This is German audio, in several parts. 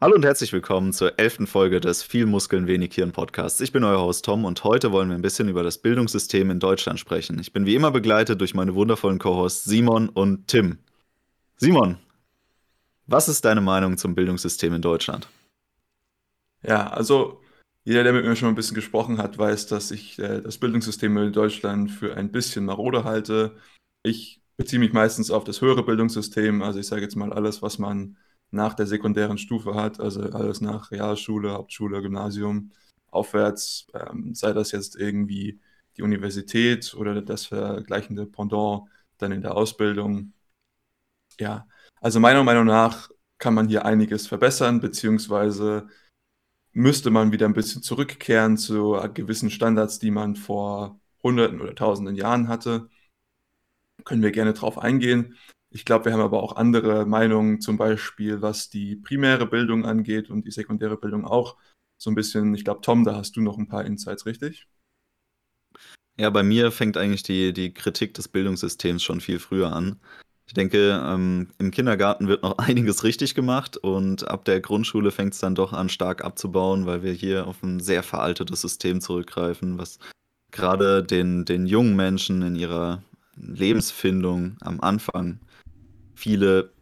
Hallo und herzlich willkommen zur elften Folge des Viel Muskeln, wenig Hirn Podcasts. Ich bin euer Host Tom und heute wollen wir ein bisschen über das Bildungssystem in Deutschland sprechen. Ich bin wie immer begleitet durch meine wundervollen Co-Hosts Simon und Tim. Simon, was ist deine Meinung zum Bildungssystem in Deutschland? Ja, also jeder, der mit mir schon ein bisschen gesprochen hat, weiß, dass ich äh, das Bildungssystem in Deutschland für ein bisschen marode halte. Ich beziehe mich meistens auf das höhere Bildungssystem, also ich sage jetzt mal alles, was man nach der sekundären Stufe hat, also alles nach Realschule, Hauptschule, Gymnasium, aufwärts, ähm, sei das jetzt irgendwie die Universität oder das vergleichende Pendant dann in der Ausbildung. Ja, also meiner Meinung nach kann man hier einiges verbessern, beziehungsweise müsste man wieder ein bisschen zurückkehren zu gewissen Standards, die man vor Hunderten oder Tausenden Jahren hatte. Können wir gerne drauf eingehen. Ich glaube, wir haben aber auch andere Meinungen, zum Beispiel was die primäre Bildung angeht und die sekundäre Bildung auch. So ein bisschen, ich glaube, Tom, da hast du noch ein paar Insights, richtig? Ja, bei mir fängt eigentlich die, die Kritik des Bildungssystems schon viel früher an. Ich denke, ähm, im Kindergarten wird noch einiges richtig gemacht und ab der Grundschule fängt es dann doch an, stark abzubauen, weil wir hier auf ein sehr veraltetes System zurückgreifen, was gerade den, den jungen Menschen in ihrer Lebensfindung am Anfang viele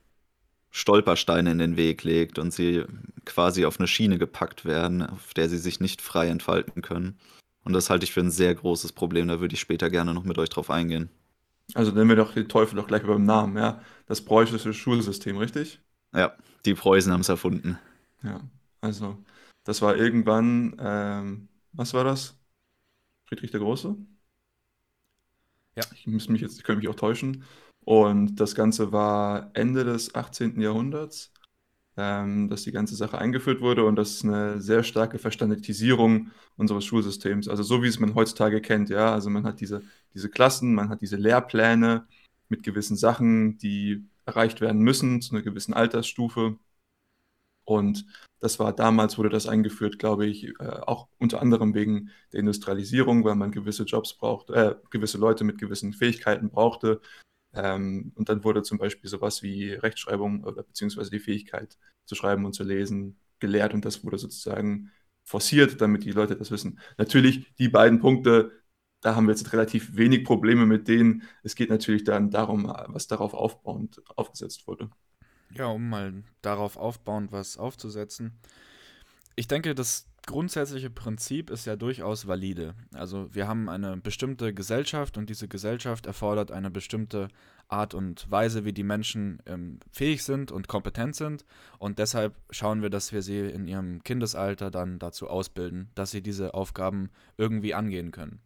Stolpersteine in den Weg legt und sie quasi auf eine Schiene gepackt werden, auf der sie sich nicht frei entfalten können. Und das halte ich für ein sehr großes Problem. Da würde ich später gerne noch mit euch drauf eingehen. Also nennen wir doch den Teufel doch gleich beim Namen, ja. Das preußische Schulsystem, richtig? Ja, die Preußen haben es erfunden. Ja, also das war irgendwann, ähm, was war das? Friedrich der Große? Ja. Ich muss mich jetzt, ich könnte mich auch täuschen. Und das Ganze war Ende des 18. Jahrhunderts, ähm, dass die ganze Sache eingeführt wurde und das ist eine sehr starke Verstandardisierung unseres Schulsystems. Also so wie es man heutzutage kennt, ja. Also man hat diese, diese Klassen, man hat diese Lehrpläne mit gewissen Sachen, die erreicht werden müssen zu einer gewissen Altersstufe. Und das war damals, wurde das eingeführt, glaube ich, äh, auch unter anderem wegen der Industrialisierung, weil man gewisse Jobs braucht, äh, gewisse Leute mit gewissen Fähigkeiten brauchte, ähm, und dann wurde zum Beispiel sowas wie Rechtschreibung oder beziehungsweise die Fähigkeit zu schreiben und zu lesen gelehrt und das wurde sozusagen forciert, damit die Leute das wissen. Natürlich, die beiden Punkte, da haben wir jetzt relativ wenig Probleme mit denen. Es geht natürlich dann darum, was darauf aufbauend aufgesetzt wurde. Ja, um mal darauf aufbauend was aufzusetzen. Ich denke, das grundsätzliche Prinzip ist ja durchaus valide. Also wir haben eine bestimmte Gesellschaft und diese Gesellschaft erfordert eine bestimmte Art und Weise, wie die Menschen ähm, fähig sind und kompetent sind. Und deshalb schauen wir, dass wir sie in ihrem Kindesalter dann dazu ausbilden, dass sie diese Aufgaben irgendwie angehen können.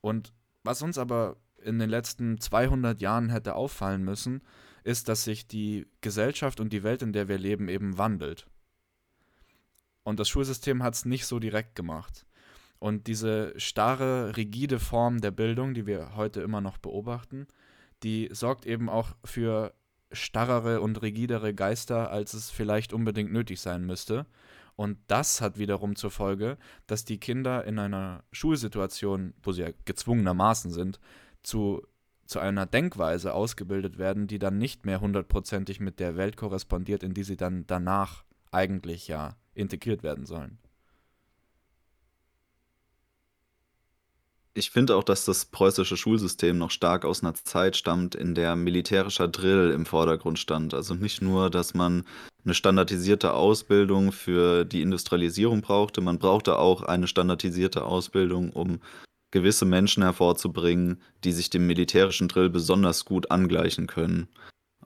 Und was uns aber in den letzten 200 Jahren hätte auffallen müssen, ist, dass sich die Gesellschaft und die Welt, in der wir leben, eben wandelt. Und das Schulsystem hat es nicht so direkt gemacht. Und diese starre, rigide Form der Bildung, die wir heute immer noch beobachten, die sorgt eben auch für starrere und rigidere Geister, als es vielleicht unbedingt nötig sein müsste. Und das hat wiederum zur Folge, dass die Kinder in einer Schulsituation, wo sie ja gezwungenermaßen sind, zu, zu einer Denkweise ausgebildet werden, die dann nicht mehr hundertprozentig mit der Welt korrespondiert, in die sie dann danach eigentlich ja integriert werden sollen. Ich finde auch, dass das preußische Schulsystem noch stark aus einer Zeit stammt, in der militärischer Drill im Vordergrund stand. Also nicht nur, dass man eine standardisierte Ausbildung für die Industrialisierung brauchte, man brauchte auch eine standardisierte Ausbildung, um gewisse Menschen hervorzubringen, die sich dem militärischen Drill besonders gut angleichen können.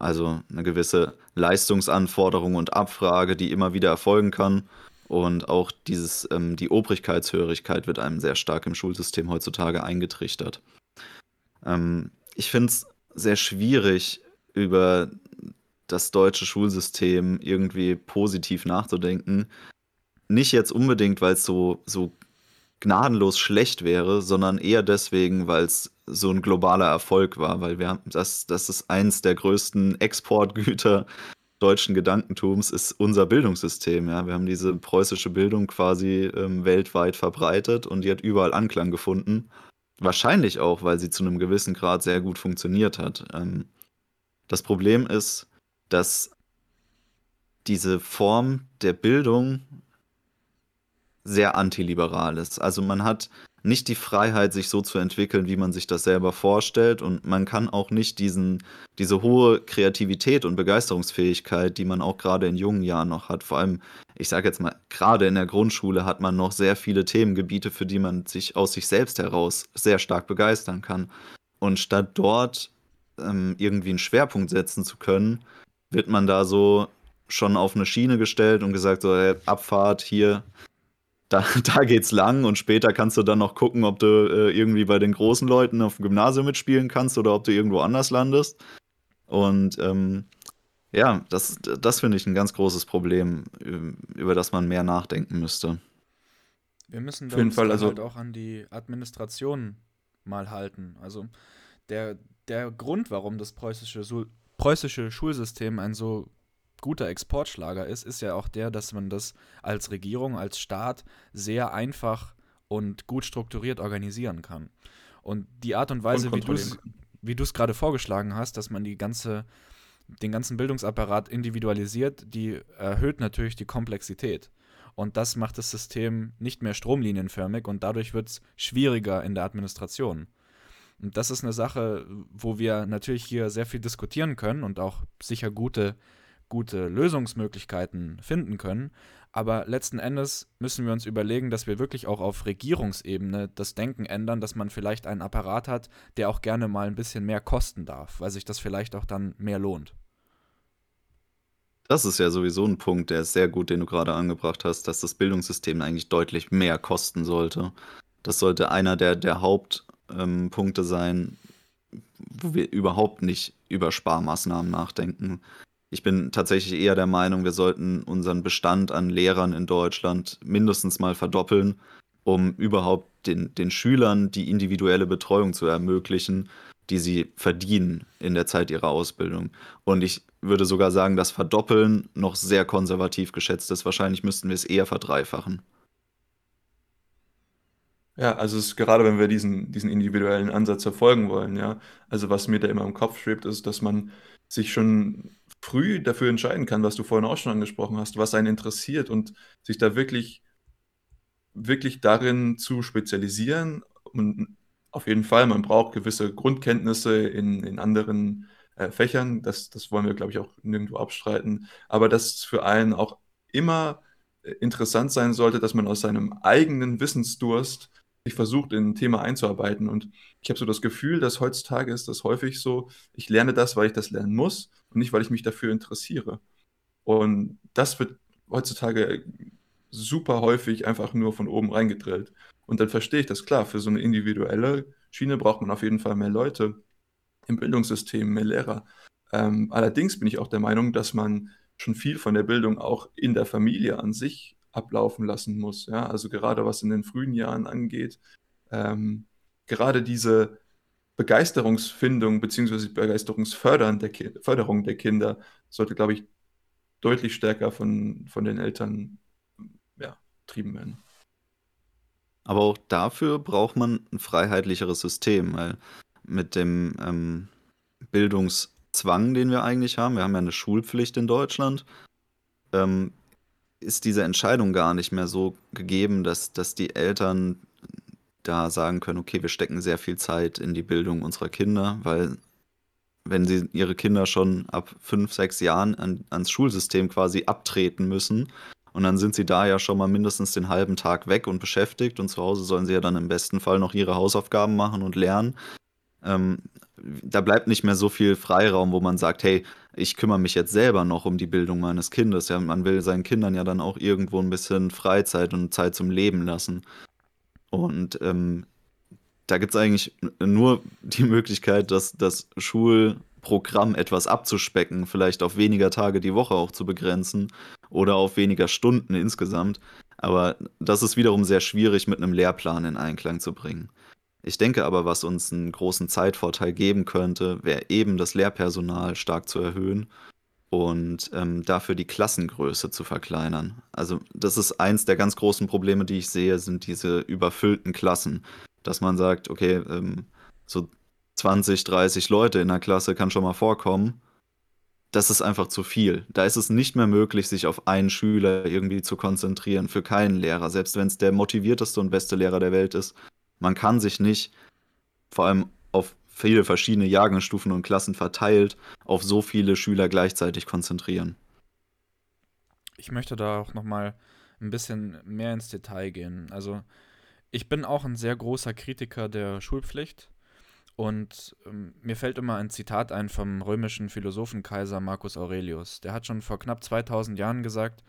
Also eine gewisse Leistungsanforderung und Abfrage, die immer wieder erfolgen kann. Und auch dieses, ähm, die Obrigkeitshörigkeit wird einem sehr stark im Schulsystem heutzutage eingetrichtert. Ähm, ich finde es sehr schwierig, über das deutsche Schulsystem irgendwie positiv nachzudenken. Nicht jetzt unbedingt, weil es so, so gnadenlos schlecht wäre, sondern eher deswegen, weil es so ein globaler Erfolg war, weil wir das, das ist eins der größten Exportgüter deutschen Gedankentums, ist unser Bildungssystem. Ja? Wir haben diese preußische Bildung quasi ähm, weltweit verbreitet und die hat überall Anklang gefunden. Wahrscheinlich auch, weil sie zu einem gewissen Grad sehr gut funktioniert hat. Ähm, das Problem ist, dass diese Form der Bildung sehr antiliberal ist. Also man hat nicht die Freiheit, sich so zu entwickeln, wie man sich das selber vorstellt. Und man kann auch nicht diesen, diese hohe Kreativität und Begeisterungsfähigkeit, die man auch gerade in jungen Jahren noch hat. Vor allem, ich sage jetzt mal, gerade in der Grundschule hat man noch sehr viele Themengebiete, für die man sich aus sich selbst heraus sehr stark begeistern kann. Und statt dort ähm, irgendwie einen Schwerpunkt setzen zu können, wird man da so schon auf eine Schiene gestellt und gesagt, so, hey, Abfahrt hier, da, da geht's lang und später kannst du dann noch gucken, ob du äh, irgendwie bei den großen Leuten auf dem Gymnasium mitspielen kannst oder ob du irgendwo anders landest. Und ähm, ja, das, das finde ich ein ganz großes Problem, über das man mehr nachdenken müsste. Wir müssen da uns Fall, also halt auch an die Administration mal halten. Also der, der Grund, warum das preußische, preußische Schulsystem ein so guter Exportschlager ist, ist ja auch der, dass man das als Regierung, als Staat sehr einfach und gut strukturiert organisieren kann. Und die Art und Weise, und wie du es gerade vorgeschlagen hast, dass man die ganze, den ganzen Bildungsapparat individualisiert, die erhöht natürlich die Komplexität. Und das macht das System nicht mehr stromlinienförmig und dadurch wird es schwieriger in der Administration. Und das ist eine Sache, wo wir natürlich hier sehr viel diskutieren können und auch sicher gute gute Lösungsmöglichkeiten finden können. Aber letzten Endes müssen wir uns überlegen, dass wir wirklich auch auf Regierungsebene das Denken ändern, dass man vielleicht einen Apparat hat, der auch gerne mal ein bisschen mehr kosten darf, weil sich das vielleicht auch dann mehr lohnt. Das ist ja sowieso ein Punkt, der ist sehr gut, den du gerade angebracht hast, dass das Bildungssystem eigentlich deutlich mehr kosten sollte. Das sollte einer der, der Hauptpunkte ähm, sein, wo wir überhaupt nicht über Sparmaßnahmen nachdenken. Ich bin tatsächlich eher der Meinung, wir sollten unseren Bestand an Lehrern in Deutschland mindestens mal verdoppeln, um überhaupt den, den Schülern die individuelle Betreuung zu ermöglichen, die sie verdienen in der Zeit ihrer Ausbildung. Und ich würde sogar sagen, dass Verdoppeln noch sehr konservativ geschätzt ist. Wahrscheinlich müssten wir es eher verdreifachen. Ja, also es ist gerade, wenn wir diesen, diesen individuellen Ansatz verfolgen wollen, ja. Also was mir da immer im Kopf schwebt, ist, dass man sich schon früh dafür entscheiden kann, was du vorhin auch schon angesprochen hast, was einen interessiert und sich da wirklich, wirklich darin zu spezialisieren. Und auf jeden Fall, man braucht gewisse Grundkenntnisse in, in anderen äh, Fächern. Das, das wollen wir, glaube ich, auch nirgendwo abstreiten. Aber dass für einen auch immer äh, interessant sein sollte, dass man aus seinem eigenen Wissensdurst versucht, in ein Thema einzuarbeiten. Und ich habe so das Gefühl, dass heutzutage ist das häufig so, ich lerne das, weil ich das lernen muss und nicht, weil ich mich dafür interessiere. Und das wird heutzutage super häufig einfach nur von oben reingedrillt. Und dann verstehe ich das klar, für so eine individuelle Schiene braucht man auf jeden Fall mehr Leute im Bildungssystem, mehr Lehrer. Ähm, allerdings bin ich auch der Meinung, dass man schon viel von der Bildung auch in der Familie an sich ablaufen lassen muss. Ja? Also gerade was in den frühen Jahren angeht, ähm, gerade diese Begeisterungsfindung bzw. Begeisterungsförderung der, Förderung der Kinder sollte, glaube ich, deutlich stärker von, von den Eltern ja, betrieben werden. Aber auch dafür braucht man ein freiheitlicheres System, weil mit dem ähm, Bildungszwang, den wir eigentlich haben, wir haben ja eine Schulpflicht in Deutschland, ähm, ist diese Entscheidung gar nicht mehr so gegeben, dass, dass die Eltern da sagen können, okay, wir stecken sehr viel Zeit in die Bildung unserer Kinder, weil wenn sie ihre Kinder schon ab fünf, sechs Jahren an, ans Schulsystem quasi abtreten müssen, und dann sind sie da ja schon mal mindestens den halben Tag weg und beschäftigt und zu Hause sollen sie ja dann im besten Fall noch ihre Hausaufgaben machen und lernen. Ähm, da bleibt nicht mehr so viel Freiraum, wo man sagt, hey, ich kümmere mich jetzt selber noch um die Bildung meines Kindes. Ja, man will seinen Kindern ja dann auch irgendwo ein bisschen Freizeit und Zeit zum Leben lassen. Und ähm, da gibt es eigentlich nur die Möglichkeit, dass das Schulprogramm etwas abzuspecken, vielleicht auf weniger Tage die Woche auch zu begrenzen oder auf weniger Stunden insgesamt. Aber das ist wiederum sehr schwierig mit einem Lehrplan in Einklang zu bringen. Ich denke aber, was uns einen großen Zeitvorteil geben könnte, wäre eben das Lehrpersonal stark zu erhöhen und ähm, dafür die Klassengröße zu verkleinern. Also das ist eins der ganz großen Probleme, die ich sehe, sind diese überfüllten Klassen. Dass man sagt, okay, ähm, so 20, 30 Leute in der Klasse kann schon mal vorkommen. das ist einfach zu viel. Da ist es nicht mehr möglich, sich auf einen Schüler irgendwie zu konzentrieren, für keinen Lehrer, selbst wenn es der motivierteste und beste Lehrer der Welt ist. Man kann sich nicht, vor allem auf viele verschiedene Jahrgangsstufen und Klassen verteilt, auf so viele Schüler gleichzeitig konzentrieren. Ich möchte da auch nochmal ein bisschen mehr ins Detail gehen. Also ich bin auch ein sehr großer Kritiker der Schulpflicht. Und ähm, mir fällt immer ein Zitat ein vom römischen Philosophenkaiser Marcus Aurelius. Der hat schon vor knapp 2000 Jahren gesagt,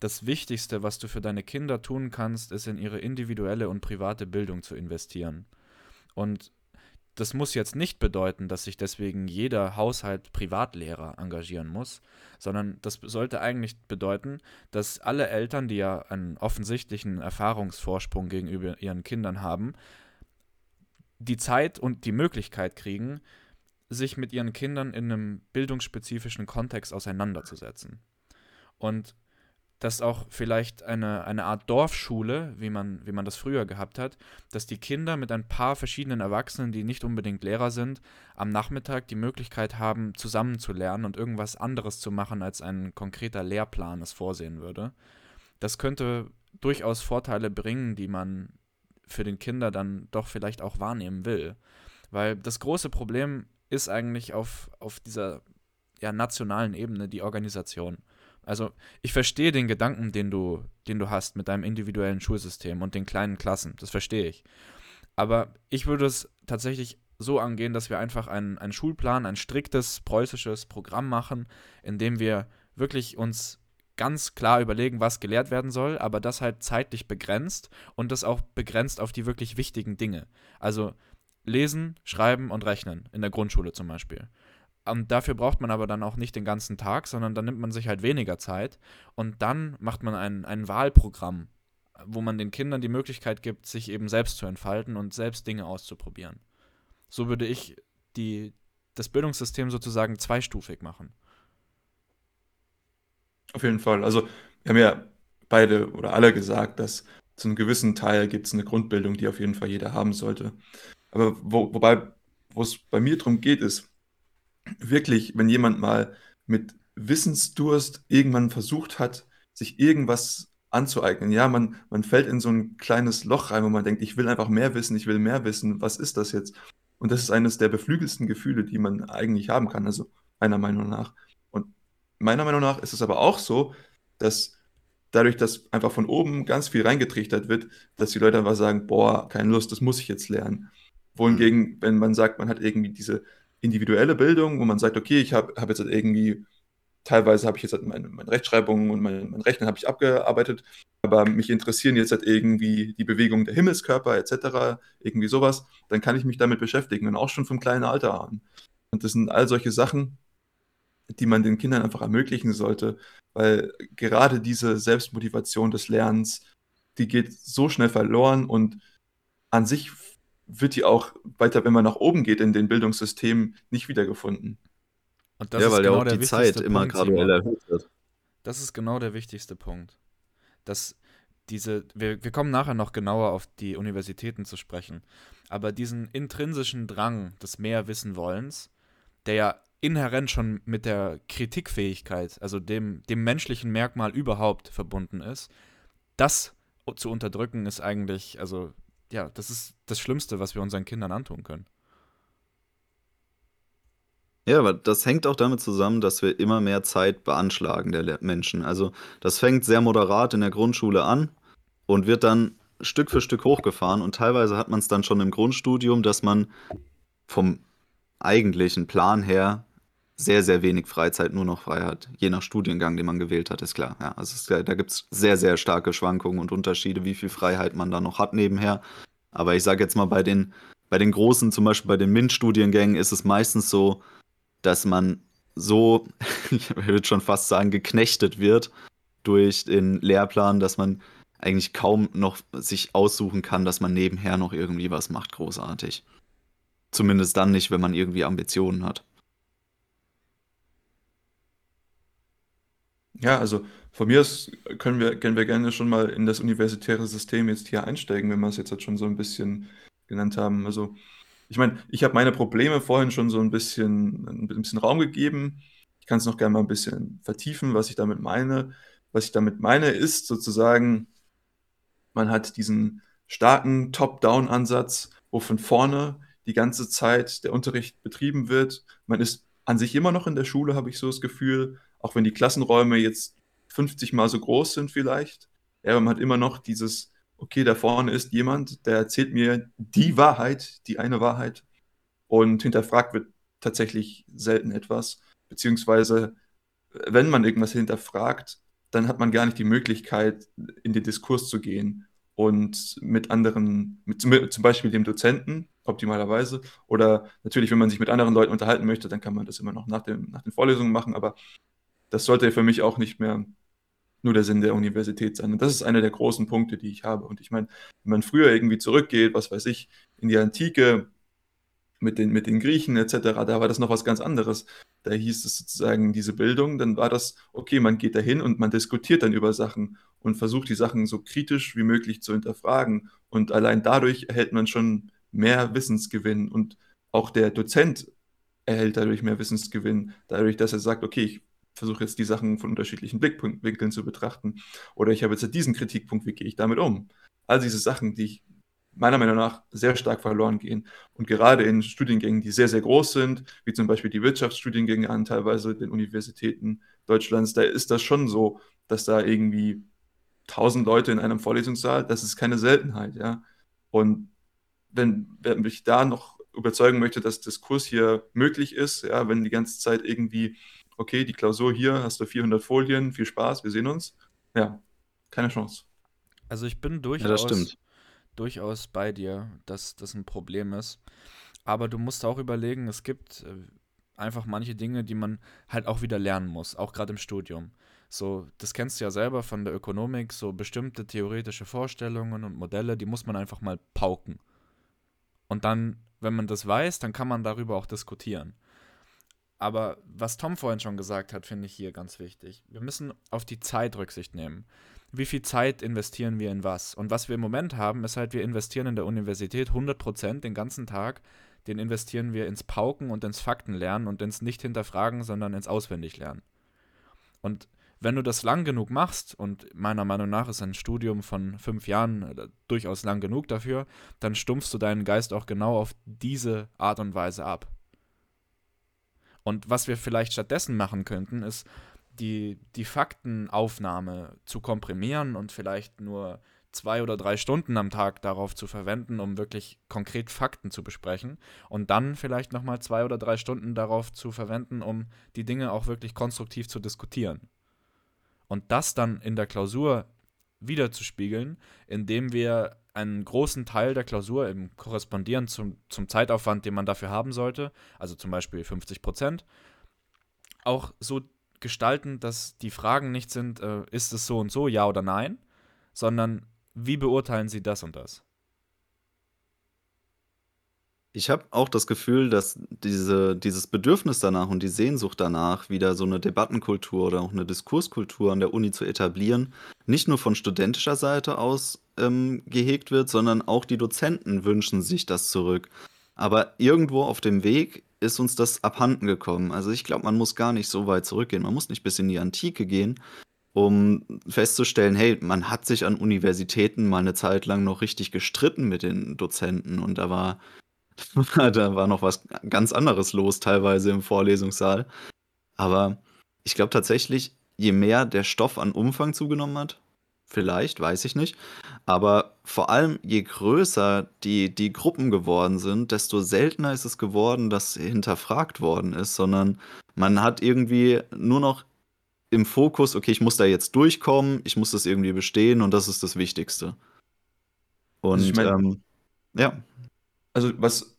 das Wichtigste, was du für deine Kinder tun kannst, ist in ihre individuelle und private Bildung zu investieren. Und das muss jetzt nicht bedeuten, dass sich deswegen jeder Haushalt Privatlehrer engagieren muss, sondern das sollte eigentlich bedeuten, dass alle Eltern, die ja einen offensichtlichen Erfahrungsvorsprung gegenüber ihren Kindern haben, die Zeit und die Möglichkeit kriegen, sich mit ihren Kindern in einem bildungsspezifischen Kontext auseinanderzusetzen. Und dass auch vielleicht eine, eine Art Dorfschule, wie man, wie man das früher gehabt hat, dass die Kinder mit ein paar verschiedenen Erwachsenen, die nicht unbedingt Lehrer sind, am Nachmittag die Möglichkeit haben, zusammen zu lernen und irgendwas anderes zu machen, als ein konkreter Lehrplan es vorsehen würde. Das könnte durchaus Vorteile bringen, die man für den Kinder dann doch vielleicht auch wahrnehmen will. Weil das große Problem ist eigentlich auf, auf dieser ja, nationalen Ebene die Organisation. Also ich verstehe den Gedanken, den du, den du hast mit deinem individuellen Schulsystem und den kleinen Klassen. Das verstehe ich. Aber ich würde es tatsächlich so angehen, dass wir einfach einen, einen Schulplan, ein striktes preußisches Programm machen, in dem wir wirklich uns ganz klar überlegen, was gelehrt werden soll, aber das halt zeitlich begrenzt und das auch begrenzt auf die wirklich wichtigen Dinge. Also lesen, schreiben und rechnen in der Grundschule zum Beispiel. Und dafür braucht man aber dann auch nicht den ganzen Tag, sondern dann nimmt man sich halt weniger Zeit und dann macht man ein, ein Wahlprogramm, wo man den Kindern die Möglichkeit gibt, sich eben selbst zu entfalten und selbst Dinge auszuprobieren. So würde ich die, das Bildungssystem sozusagen zweistufig machen. Auf jeden Fall. Also, wir haben ja beide oder alle gesagt, dass zu einem gewissen Teil gibt es eine Grundbildung, die auf jeden Fall jeder haben sollte. Aber wo, wobei, wo es bei mir darum geht, ist wirklich, wenn jemand mal mit Wissensdurst irgendwann versucht hat, sich irgendwas anzueignen. Ja, man, man fällt in so ein kleines Loch rein, wo man denkt, ich will einfach mehr wissen, ich will mehr wissen, was ist das jetzt? Und das ist eines der beflügelsten Gefühle, die man eigentlich haben kann, also meiner Meinung nach meiner Meinung nach ist es aber auch so, dass dadurch, dass einfach von oben ganz viel reingetrichtert wird, dass die Leute einfach sagen, boah, keine Lust, das muss ich jetzt lernen. Wohingegen, wenn man sagt, man hat irgendwie diese individuelle Bildung, wo man sagt, okay, ich habe hab jetzt halt irgendwie, teilweise habe ich jetzt halt meine, meine Rechtschreibung und mein, mein Rechnen habe ich abgearbeitet, aber mich interessieren jetzt halt irgendwie die Bewegung der Himmelskörper etc., irgendwie sowas, dann kann ich mich damit beschäftigen und auch schon vom kleinen Alter an. Und das sind all solche Sachen, die man den Kindern einfach ermöglichen sollte, weil gerade diese Selbstmotivation des Lernens, die geht so schnell verloren und an sich wird die auch weiter, wenn man nach oben geht in den Bildungssystemen, nicht wiedergefunden. Und das ja, weil genau ja auch die Zeit Punkt, immer graduell erhöht wird. Das ist genau der wichtigste Punkt. Dass diese, wir, wir kommen nachher noch genauer auf die Universitäten zu sprechen, aber diesen intrinsischen Drang des Mehrwissenwollens, der ja inhärent schon mit der Kritikfähigkeit, also dem, dem menschlichen Merkmal überhaupt verbunden ist, das zu unterdrücken ist eigentlich, also ja, das ist das Schlimmste, was wir unseren Kindern antun können. Ja, aber das hängt auch damit zusammen, dass wir immer mehr Zeit beanschlagen der Menschen. Also das fängt sehr moderat in der Grundschule an und wird dann Stück für Stück hochgefahren und teilweise hat man es dann schon im Grundstudium, dass man vom eigentlichen Plan her sehr, sehr wenig Freizeit nur noch frei hat. Je nach Studiengang, den man gewählt hat, ist klar. Ja, also es, da gibt es sehr, sehr starke Schwankungen und Unterschiede, wie viel Freiheit man da noch hat nebenher. Aber ich sage jetzt mal, bei den, bei den großen, zum Beispiel bei den MINT-Studiengängen, ist es meistens so, dass man so, ich würde schon fast sagen, geknechtet wird durch den Lehrplan, dass man eigentlich kaum noch sich aussuchen kann, dass man nebenher noch irgendwie was macht, großartig. Zumindest dann nicht, wenn man irgendwie Ambitionen hat. Ja, also von mir aus können wir, können wir gerne schon mal in das universitäre System jetzt hier einsteigen, wenn wir es jetzt halt schon so ein bisschen genannt haben. Also, ich meine, ich habe meine Probleme vorhin schon so ein bisschen, ein bisschen Raum gegeben. Ich kann es noch gerne mal ein bisschen vertiefen, was ich damit meine. Was ich damit meine, ist sozusagen, man hat diesen starken Top-Down-Ansatz, wo von vorne die ganze Zeit der Unterricht betrieben wird. Man ist an sich immer noch in der Schule, habe ich so das Gefühl, auch wenn die Klassenräume jetzt 50 mal so groß sind vielleicht. Ja, man hat immer noch dieses, okay, da vorne ist jemand, der erzählt mir die Wahrheit, die eine Wahrheit und hinterfragt wird tatsächlich selten etwas. Beziehungsweise, wenn man irgendwas hinterfragt, dann hat man gar nicht die Möglichkeit, in den Diskurs zu gehen und mit anderen, mit, zum Beispiel dem Dozenten, optimalerweise, oder natürlich, wenn man sich mit anderen Leuten unterhalten möchte, dann kann man das immer noch nach, dem, nach den Vorlesungen machen, aber das sollte für mich auch nicht mehr nur der Sinn der Universität sein. Und das ist einer der großen Punkte, die ich habe. Und ich meine, wenn man früher irgendwie zurückgeht, was weiß ich, in die Antike mit den, mit den Griechen etc., da war das noch was ganz anderes. Da hieß es sozusagen diese Bildung, dann war das, okay, man geht dahin und man diskutiert dann über Sachen und versucht die Sachen so kritisch wie möglich zu hinterfragen. Und allein dadurch erhält man schon mehr Wissensgewinn. Und auch der Dozent erhält dadurch mehr Wissensgewinn, dadurch, dass er sagt, okay, ich versuche jetzt die Sachen von unterschiedlichen Blickwinkeln zu betrachten. Oder ich habe jetzt diesen Kritikpunkt, wie gehe ich damit um? All diese Sachen, die ich meiner Meinung nach sehr stark verloren gehen. Und gerade in Studiengängen, die sehr, sehr groß sind, wie zum Beispiel die Wirtschaftsstudiengänge an teilweise den Universitäten Deutschlands, da ist das schon so, dass da irgendwie tausend Leute in einem Vorlesungssaal, das ist keine Seltenheit, ja. Und wenn, wenn mich da noch überzeugen möchte, dass Diskurs hier möglich ist, ja, wenn die ganze Zeit irgendwie okay, die Klausur hier, hast du 400 Folien, viel Spaß, wir sehen uns. Ja, keine Chance. Also ich bin durchaus, ja, durchaus bei dir, dass das ein Problem ist. Aber du musst auch überlegen, es gibt äh, einfach manche Dinge, die man halt auch wieder lernen muss, auch gerade im Studium. So, das kennst du ja selber von der Ökonomik, so bestimmte theoretische Vorstellungen und Modelle, die muss man einfach mal pauken. Und dann, wenn man das weiß, dann kann man darüber auch diskutieren. Aber was Tom vorhin schon gesagt hat, finde ich hier ganz wichtig. Wir müssen auf die Zeit Rücksicht nehmen. Wie viel Zeit investieren wir in was? Und was wir im Moment haben, ist halt, wir investieren in der Universität 100% den ganzen Tag. Den investieren wir ins Pauken und ins Faktenlernen und ins Nicht-Hinterfragen, sondern ins Auswendiglernen. Und wenn du das lang genug machst, und meiner Meinung nach ist ein Studium von fünf Jahren äh, durchaus lang genug dafür, dann stumpfst du deinen Geist auch genau auf diese Art und Weise ab. Und was wir vielleicht stattdessen machen könnten, ist die, die Faktenaufnahme zu komprimieren und vielleicht nur zwei oder drei Stunden am Tag darauf zu verwenden, um wirklich konkret Fakten zu besprechen und dann vielleicht nochmal zwei oder drei Stunden darauf zu verwenden, um die Dinge auch wirklich konstruktiv zu diskutieren. Und das dann in der Klausur wiederzuspiegeln, indem wir einen großen Teil der Klausur im Korrespondieren zum, zum Zeitaufwand, den man dafür haben sollte, also zum Beispiel 50 Prozent, auch so gestalten, dass die Fragen nicht sind, äh, ist es so und so, ja oder nein, sondern wie beurteilen Sie das und das? Ich habe auch das Gefühl, dass diese dieses Bedürfnis danach und die Sehnsucht danach, wieder so eine Debattenkultur oder auch eine Diskurskultur an der Uni zu etablieren, nicht nur von studentischer Seite aus, ähm, gehegt wird, sondern auch die Dozenten wünschen sich das zurück. Aber irgendwo auf dem Weg ist uns das abhanden gekommen. Also, ich glaube, man muss gar nicht so weit zurückgehen. Man muss nicht bis in die Antike gehen, um festzustellen: „Hey, man hat sich an Universitäten mal eine Zeit lang noch richtig gestritten mit den Dozenten und da war da war noch was ganz anderes los teilweise im Vorlesungssaal. Aber ich glaube tatsächlich, je mehr der Stoff an Umfang zugenommen hat, vielleicht, weiß ich nicht, aber vor allem je größer die, die Gruppen geworden sind, desto seltener ist es geworden, dass hinterfragt worden ist, sondern man hat irgendwie nur noch im Fokus, okay, ich muss da jetzt durchkommen, ich muss das irgendwie bestehen und das ist das Wichtigste. Und also ich mein, ähm, ja also was,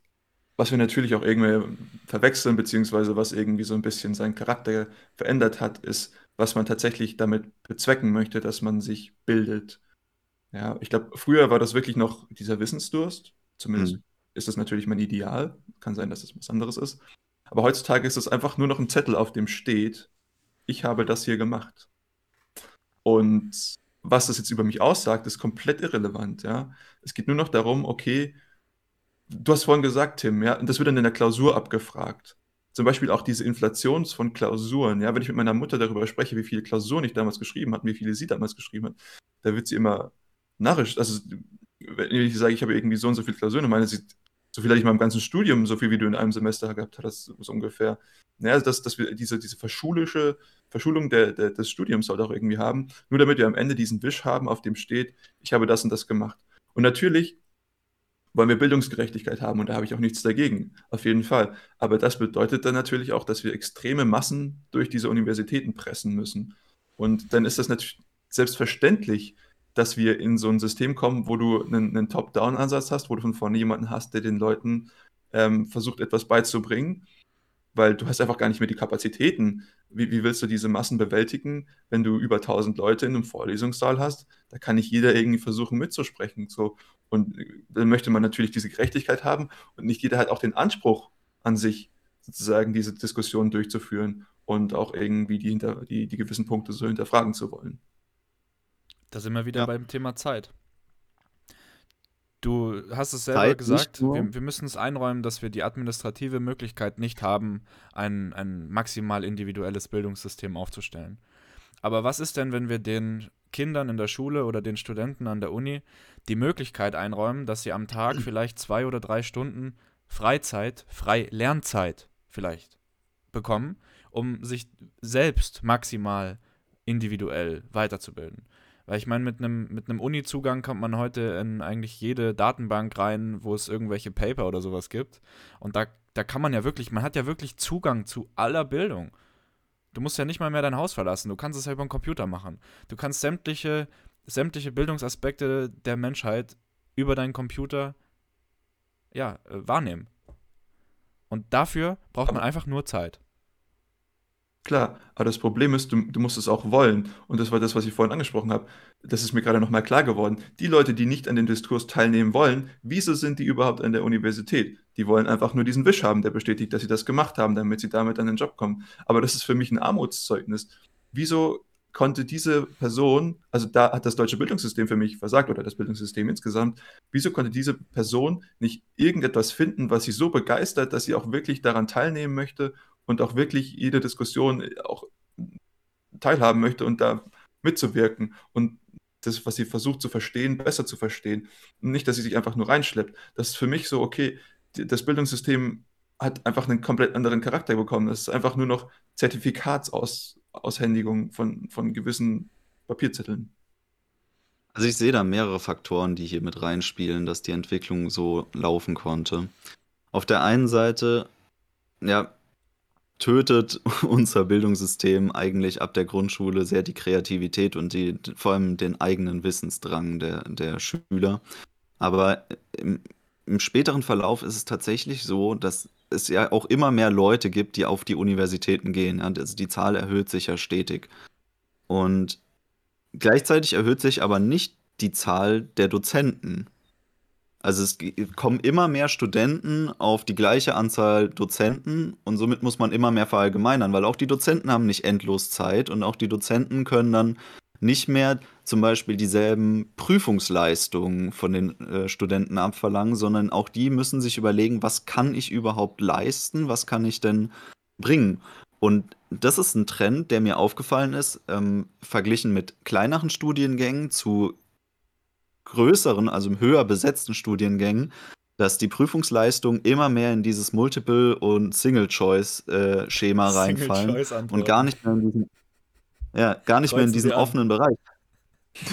was wir natürlich auch irgendwie verwechseln, beziehungsweise was irgendwie so ein bisschen seinen Charakter verändert hat, ist, was man tatsächlich damit bezwecken möchte, dass man sich bildet. Ja, ich glaube, früher war das wirklich noch dieser Wissensdurst. Zumindest mhm. ist das natürlich mein Ideal. Kann sein, dass es was anderes ist. Aber heutzutage ist es einfach nur noch ein Zettel, auf dem steht, ich habe das hier gemacht. Und was das jetzt über mich aussagt, ist komplett irrelevant. Ja? Es geht nur noch darum, okay, du hast vorhin gesagt, Tim, ja, und das wird dann in der Klausur abgefragt. Zum Beispiel auch diese Inflation von Klausuren. Ja, wenn ich mit meiner Mutter darüber spreche, wie viele Klausuren ich damals geschrieben habe, wie viele sie damals geschrieben hat, da wird sie immer narrisch. Also, wenn ich sage, ich habe irgendwie so und so viele Klausuren, meine sie, so viel hatte ich mal im ganzen Studium, so viel wie du in einem Semester gehabt hast, so ungefähr. Ja, dass, dass wir diese, diese verschulische Verschulung der, der, des Studiums halt auch irgendwie haben, nur damit wir am Ende diesen Wisch haben, auf dem steht, ich habe das und das gemacht. Und natürlich wollen wir Bildungsgerechtigkeit haben und da habe ich auch nichts dagegen, auf jeden Fall. Aber das bedeutet dann natürlich auch, dass wir extreme Massen durch diese Universitäten pressen müssen. Und dann ist das natürlich selbstverständlich, dass wir in so ein System kommen, wo du einen, einen Top-Down-Ansatz hast, wo du von vorne jemanden hast, der den Leuten ähm, versucht, etwas beizubringen, weil du hast einfach gar nicht mehr die Kapazitäten. Wie, wie, willst du diese Massen bewältigen, wenn du über 1000 Leute in einem Vorlesungssaal hast? Da kann nicht jeder irgendwie versuchen mitzusprechen. So. Und dann möchte man natürlich diese Gerechtigkeit haben und nicht jeder hat auch den Anspruch an sich, sozusagen diese Diskussion durchzuführen und auch irgendwie die, hinter, die, die gewissen Punkte so hinterfragen zu wollen. Da sind wir wieder ja. beim Thema Zeit. Du hast es selber Zeit gesagt, wir, wir, müssen es einräumen, dass wir die administrative Möglichkeit nicht haben, ein, ein maximal individuelles Bildungssystem aufzustellen. Aber was ist denn, wenn wir den Kindern in der Schule oder den Studenten an der Uni die Möglichkeit einräumen, dass sie am Tag vielleicht zwei oder drei Stunden Freizeit, frei Lernzeit vielleicht bekommen, um sich selbst maximal individuell weiterzubilden. Weil ich meine, mit einem mit Uni-Zugang kommt man heute in eigentlich jede Datenbank rein, wo es irgendwelche Paper oder sowas gibt. Und da, da kann man ja wirklich, man hat ja wirklich Zugang zu aller Bildung. Du musst ja nicht mal mehr dein Haus verlassen. Du kannst es ja über den Computer machen. Du kannst sämtliche, sämtliche Bildungsaspekte der Menschheit über deinen Computer ja, äh, wahrnehmen. Und dafür braucht man einfach nur Zeit. Klar, aber das Problem ist, du, du musst es auch wollen. Und das war das, was ich vorhin angesprochen habe. Das ist mir gerade nochmal klar geworden. Die Leute, die nicht an dem Diskurs teilnehmen wollen, wieso sind die überhaupt an der Universität? Die wollen einfach nur diesen Wisch haben, der bestätigt, dass sie das gemacht haben, damit sie damit an den Job kommen. Aber das ist für mich ein Armutszeugnis. Wieso konnte diese Person, also da hat das deutsche Bildungssystem für mich versagt oder das Bildungssystem insgesamt, wieso konnte diese Person nicht irgendetwas finden, was sie so begeistert, dass sie auch wirklich daran teilnehmen möchte und auch wirklich jede Diskussion auch teilhaben möchte und da mitzuwirken und das, was sie versucht zu verstehen, besser zu verstehen. Nicht, dass sie sich einfach nur reinschleppt. Das ist für mich so, okay, das Bildungssystem hat einfach einen komplett anderen Charakter bekommen. Das ist einfach nur noch Zertifikatsaushändigung von, von gewissen Papierzetteln. Also ich sehe da mehrere Faktoren, die hier mit reinspielen, dass die Entwicklung so laufen konnte. Auf der einen Seite, ja, tötet unser Bildungssystem eigentlich ab der Grundschule sehr die Kreativität und die, vor allem den eigenen Wissensdrang der, der Schüler. Aber im, im späteren Verlauf ist es tatsächlich so, dass es ja auch immer mehr Leute gibt, die auf die Universitäten gehen. Also die Zahl erhöht sich ja stetig. Und gleichzeitig erhöht sich aber nicht die Zahl der Dozenten. Also es kommen immer mehr Studenten auf die gleiche Anzahl Dozenten und somit muss man immer mehr verallgemeinern, weil auch die Dozenten haben nicht endlos Zeit und auch die Dozenten können dann nicht mehr zum Beispiel dieselben Prüfungsleistungen von den äh, Studenten abverlangen, sondern auch die müssen sich überlegen, was kann ich überhaupt leisten, was kann ich denn bringen. Und das ist ein Trend, der mir aufgefallen ist, ähm, verglichen mit kleineren Studiengängen zu größeren, also höher besetzten Studiengängen, dass die Prüfungsleistungen immer mehr in dieses Multiple- und Single-Choice-Schema äh, reinfallen und gar nicht mehr in diesen, ja, gar nicht mehr in diesen offenen Bereich.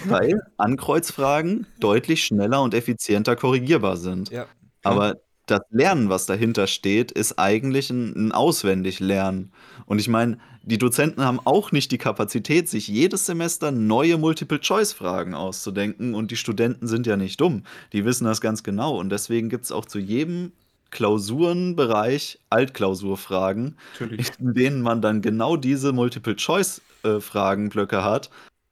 Weil Ankreuzfragen deutlich schneller und effizienter korrigierbar sind. Ja. Aber das Lernen, was dahinter steht, ist eigentlich ein, ein Auswendiglernen. Und ich meine, die Dozenten haben auch nicht die Kapazität, sich jedes Semester neue Multiple-Choice-Fragen auszudenken. Und die Studenten sind ja nicht dumm. Die wissen das ganz genau. Und deswegen gibt es auch zu jedem Klausurenbereich Altklausurfragen, in denen man dann genau diese Multiple-Choice-Fragenblöcke hat,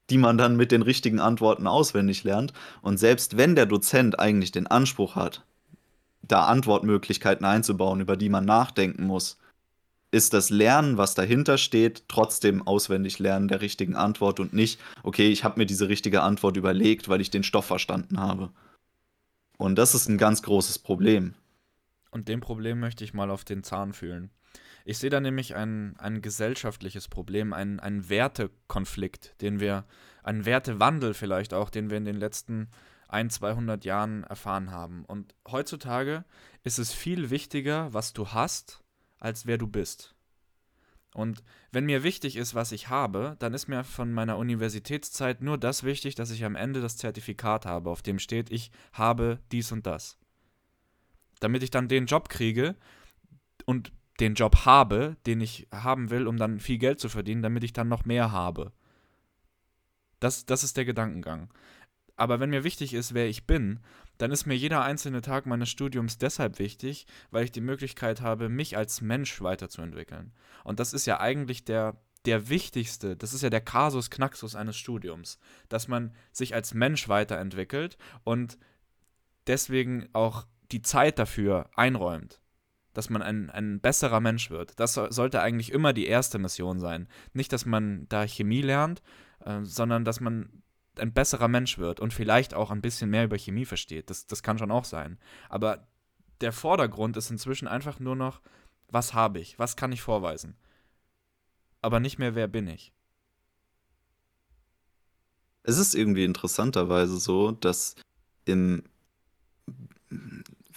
die man dann mit den richtigen Antworten auswendig lernt. Und selbst wenn der Dozent eigentlich den Anspruch hat, da Antwortmöglichkeiten einzubauen, über die man nachdenken muss, ist das Lernen, was dahinter steht, trotzdem auswendig lernen der richtigen Antwort und nicht, okay, ich habe mir diese richtige Antwort überlegt, weil ich den Stoff verstanden habe. Und das ist ein ganz großes Problem. Und dem Problem möchte ich mal auf den Zahn fühlen. Ich sehe da nämlich ein, ein gesellschaftliches Problem, einen, einen Wertekonflikt, den wir, einen Wertewandel vielleicht auch, den wir in den letzten ein, 200 Jahren erfahren haben. Und heutzutage ist es viel wichtiger, was du hast, als wer du bist. Und wenn mir wichtig ist, was ich habe, dann ist mir von meiner Universitätszeit nur das wichtig, dass ich am Ende das Zertifikat habe, auf dem steht, ich habe dies und das. Damit ich dann den Job kriege und den Job habe, den ich haben will, um dann viel Geld zu verdienen, damit ich dann noch mehr habe. Das, das ist der Gedankengang. Aber wenn mir wichtig ist, wer ich bin, dann ist mir jeder einzelne Tag meines Studiums deshalb wichtig, weil ich die Möglichkeit habe, mich als Mensch weiterzuentwickeln. Und das ist ja eigentlich der, der wichtigste, das ist ja der Kasus Knaxus eines Studiums, dass man sich als Mensch weiterentwickelt und deswegen auch die Zeit dafür einräumt, dass man ein, ein besserer Mensch wird. Das sollte eigentlich immer die erste Mission sein. Nicht, dass man da Chemie lernt, äh, sondern dass man ein besserer Mensch wird und vielleicht auch ein bisschen mehr über Chemie versteht. Das, das kann schon auch sein. Aber der Vordergrund ist inzwischen einfach nur noch, was habe ich, was kann ich vorweisen. Aber nicht mehr, wer bin ich. Es ist irgendwie interessanterweise so, dass im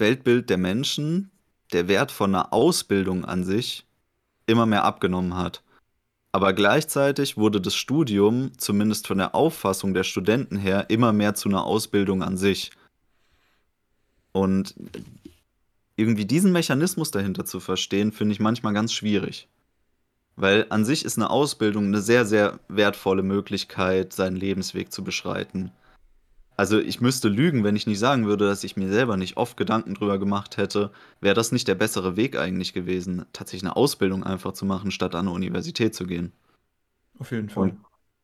Weltbild der Menschen der Wert von einer Ausbildung an sich immer mehr abgenommen hat. Aber gleichzeitig wurde das Studium, zumindest von der Auffassung der Studenten her, immer mehr zu einer Ausbildung an sich. Und irgendwie diesen Mechanismus dahinter zu verstehen, finde ich manchmal ganz schwierig. Weil an sich ist eine Ausbildung eine sehr, sehr wertvolle Möglichkeit, seinen Lebensweg zu beschreiten. Also ich müsste lügen, wenn ich nicht sagen würde, dass ich mir selber nicht oft Gedanken drüber gemacht hätte, wäre das nicht der bessere Weg eigentlich gewesen, tatsächlich eine Ausbildung einfach zu machen, statt an eine Universität zu gehen. Auf jeden Fall. Und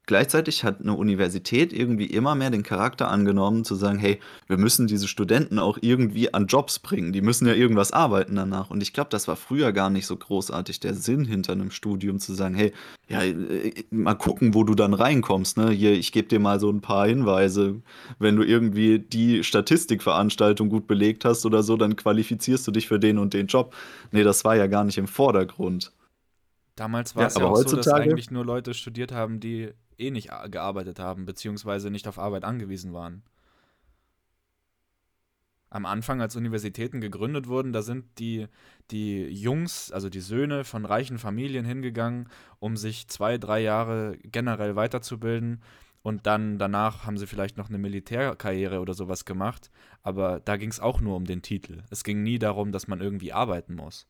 Gleichzeitig hat eine Universität irgendwie immer mehr den Charakter angenommen, zu sagen, hey, wir müssen diese Studenten auch irgendwie an Jobs bringen. Die müssen ja irgendwas arbeiten danach. Und ich glaube, das war früher gar nicht so großartig der Sinn hinter einem Studium, zu sagen, hey, ja, äh, mal gucken, wo du dann reinkommst. Ne? Hier, ich gebe dir mal so ein paar Hinweise. Wenn du irgendwie die Statistikveranstaltung gut belegt hast oder so, dann qualifizierst du dich für den und den Job. Nee, das war ja gar nicht im Vordergrund. Damals war ja, es ja auch so, dass eigentlich nur Leute studiert haben, die eh nicht gearbeitet haben, beziehungsweise nicht auf Arbeit angewiesen waren. Am Anfang, als Universitäten gegründet wurden, da sind die, die Jungs, also die Söhne von reichen Familien hingegangen, um sich zwei, drei Jahre generell weiterzubilden. Und dann danach haben sie vielleicht noch eine Militärkarriere oder sowas gemacht. Aber da ging es auch nur um den Titel. Es ging nie darum, dass man irgendwie arbeiten muss.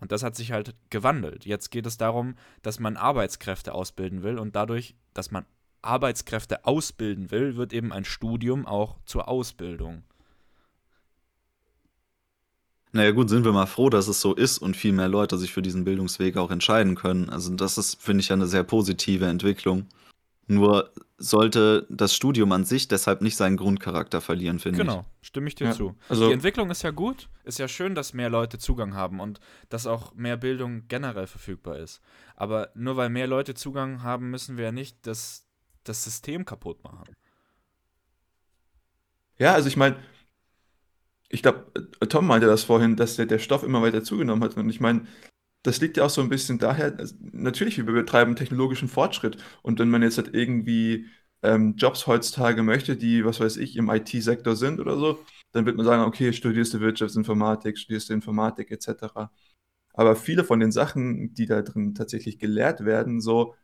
Und das hat sich halt gewandelt. Jetzt geht es darum, dass man Arbeitskräfte ausbilden will und dadurch, dass man Arbeitskräfte ausbilden will, wird eben ein Studium auch zur Ausbildung. Naja gut, sind wir mal froh, dass es so ist und viel mehr Leute sich für diesen Bildungsweg auch entscheiden können. Also das ist, finde ich, eine sehr positive Entwicklung. Nur sollte das Studium an sich deshalb nicht seinen Grundcharakter verlieren, finde genau, ich. Genau, stimme ich dir ja. zu. Also die Entwicklung ist ja gut, ist ja schön, dass mehr Leute Zugang haben und dass auch mehr Bildung generell verfügbar ist. Aber nur weil mehr Leute Zugang haben, müssen wir ja nicht das, das System kaputt machen. Ja, also ich meine, ich glaube, Tom meinte das vorhin, dass der, der Stoff immer weiter zugenommen hat. Und ich meine, das liegt ja auch so ein bisschen daher, also natürlich, wir betreiben technologischen Fortschritt. Und wenn man jetzt halt irgendwie ähm, Jobs heutzutage möchte, die, was weiß ich, im IT-Sektor sind oder so, dann wird man sagen, okay, studierst du Wirtschaftsinformatik, studierst du Informatik etc. Aber viele von den Sachen, die da drin tatsächlich gelehrt werden, so,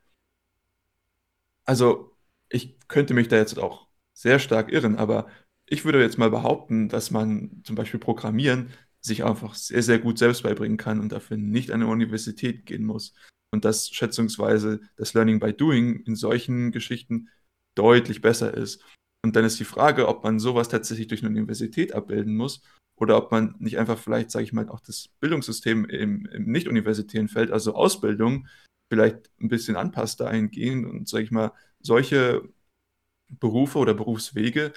also ich könnte mich da jetzt auch sehr stark irren, aber ich würde jetzt mal behaupten, dass man zum Beispiel Programmieren sich einfach sehr, sehr gut selbst beibringen kann und dafür nicht an eine Universität gehen muss. Und dass schätzungsweise das Learning by Doing in solchen Geschichten deutlich besser ist. Und dann ist die Frage, ob man sowas tatsächlich durch eine Universität abbilden muss oder ob man nicht einfach vielleicht, sage ich mal, auch das Bildungssystem im, im nicht-universitären Feld, also Ausbildung, vielleicht ein bisschen anpasst dahingehend und, sage ich mal, solche Berufe oder Berufswege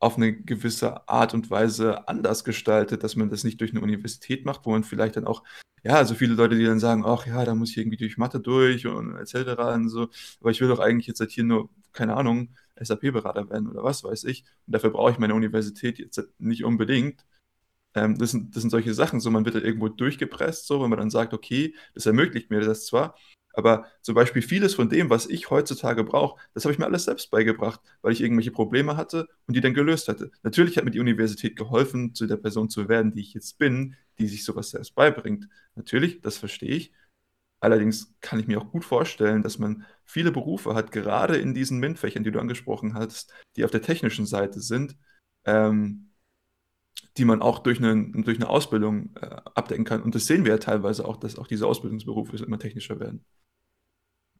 auf eine gewisse Art und Weise anders gestaltet, dass man das nicht durch eine Universität macht, wo man vielleicht dann auch, ja, also viele Leute, die dann sagen, ach ja, da muss ich irgendwie durch Mathe durch und etc. und so, aber ich will doch eigentlich jetzt halt hier nur, keine Ahnung, SAP-Berater werden oder was weiß ich. Und dafür brauche ich meine Universität jetzt nicht unbedingt. Ähm, das, sind, das sind solche Sachen, so man wird halt irgendwo durchgepresst, so, wenn man dann sagt, okay, das ermöglicht mir das zwar, aber zum Beispiel vieles von dem, was ich heutzutage brauche, das habe ich mir alles selbst beigebracht, weil ich irgendwelche Probleme hatte und die dann gelöst hatte. Natürlich hat mir die Universität geholfen, zu der Person zu werden, die ich jetzt bin, die sich sowas selbst beibringt. Natürlich, das verstehe ich. Allerdings kann ich mir auch gut vorstellen, dass man viele Berufe hat, gerade in diesen MINT-Fächern, die du angesprochen hast, die auf der technischen Seite sind, ähm, die man auch durch eine, durch eine Ausbildung äh, abdecken kann. Und das sehen wir ja teilweise auch, dass auch diese Ausbildungsberufe immer technischer werden.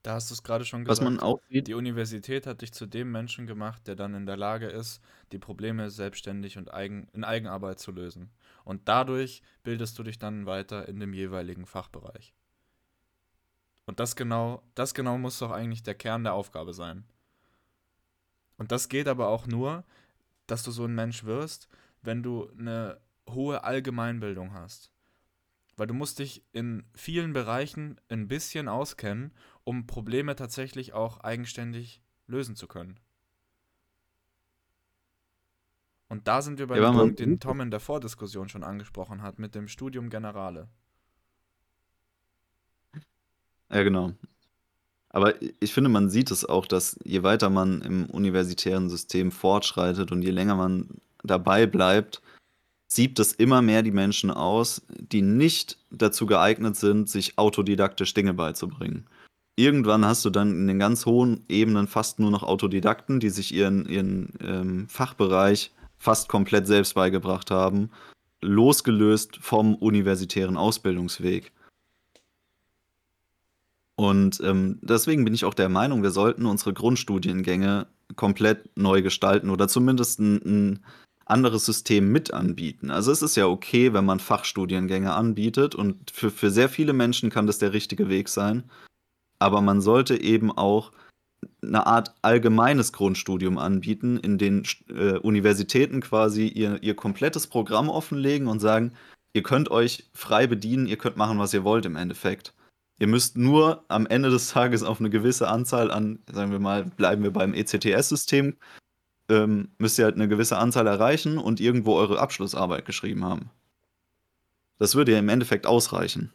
Da hast du es gerade schon Was gesagt. man auch sieht, Die Universität hat dich zu dem Menschen gemacht, der dann in der Lage ist, die Probleme selbstständig und eigen, in Eigenarbeit zu lösen. Und dadurch bildest du dich dann weiter in dem jeweiligen Fachbereich. Und das genau, das genau muss doch eigentlich der Kern der Aufgabe sein. Und das geht aber auch nur, dass du so ein Mensch wirst, wenn du eine hohe Allgemeinbildung hast. Weil du musst dich in vielen Bereichen ein bisschen auskennen, um Probleme tatsächlich auch eigenständig lösen zu können. Und da sind wir bei Ja, dem Punkt, den Tom in der Vordiskussion schon angesprochen hat, mit dem Studium Generale. Ja, genau. Aber ich finde, man sieht es auch, dass je weiter man im universitären System fortschreitet und je länger man dabei bleibt, siebt es immer mehr die Menschen aus, die nicht dazu geeignet sind, sich autodidaktisch Dinge beizubringen. Irgendwann hast du dann in den ganz hohen Ebenen fast nur noch Autodidakten, die sich ihren, ihren ähm, Fachbereich fast komplett selbst beigebracht haben, losgelöst vom universitären Ausbildungsweg. Und ähm, deswegen bin ich auch der Meinung, wir sollten unsere Grundstudiengänge komplett neu gestalten oder zumindest ein, ein anderes System mit anbieten. Also es ist ja okay, wenn man Fachstudiengänge anbietet und für, für sehr viele Menschen kann das der richtige Weg sein. Aber man sollte eben auch eine Art allgemeines Grundstudium anbieten, in den äh, Universitäten quasi ihr, ihr komplettes Programm offenlegen und sagen, ihr könnt euch frei bedienen, ihr könnt machen, was ihr wollt im Endeffekt. Ihr müsst nur am Ende des Tages auf eine gewisse Anzahl an, sagen wir mal, bleiben wir beim ECTS-System, ähm, müsst ihr halt eine gewisse Anzahl erreichen und irgendwo eure Abschlussarbeit geschrieben haben. Das würde ja im Endeffekt ausreichen.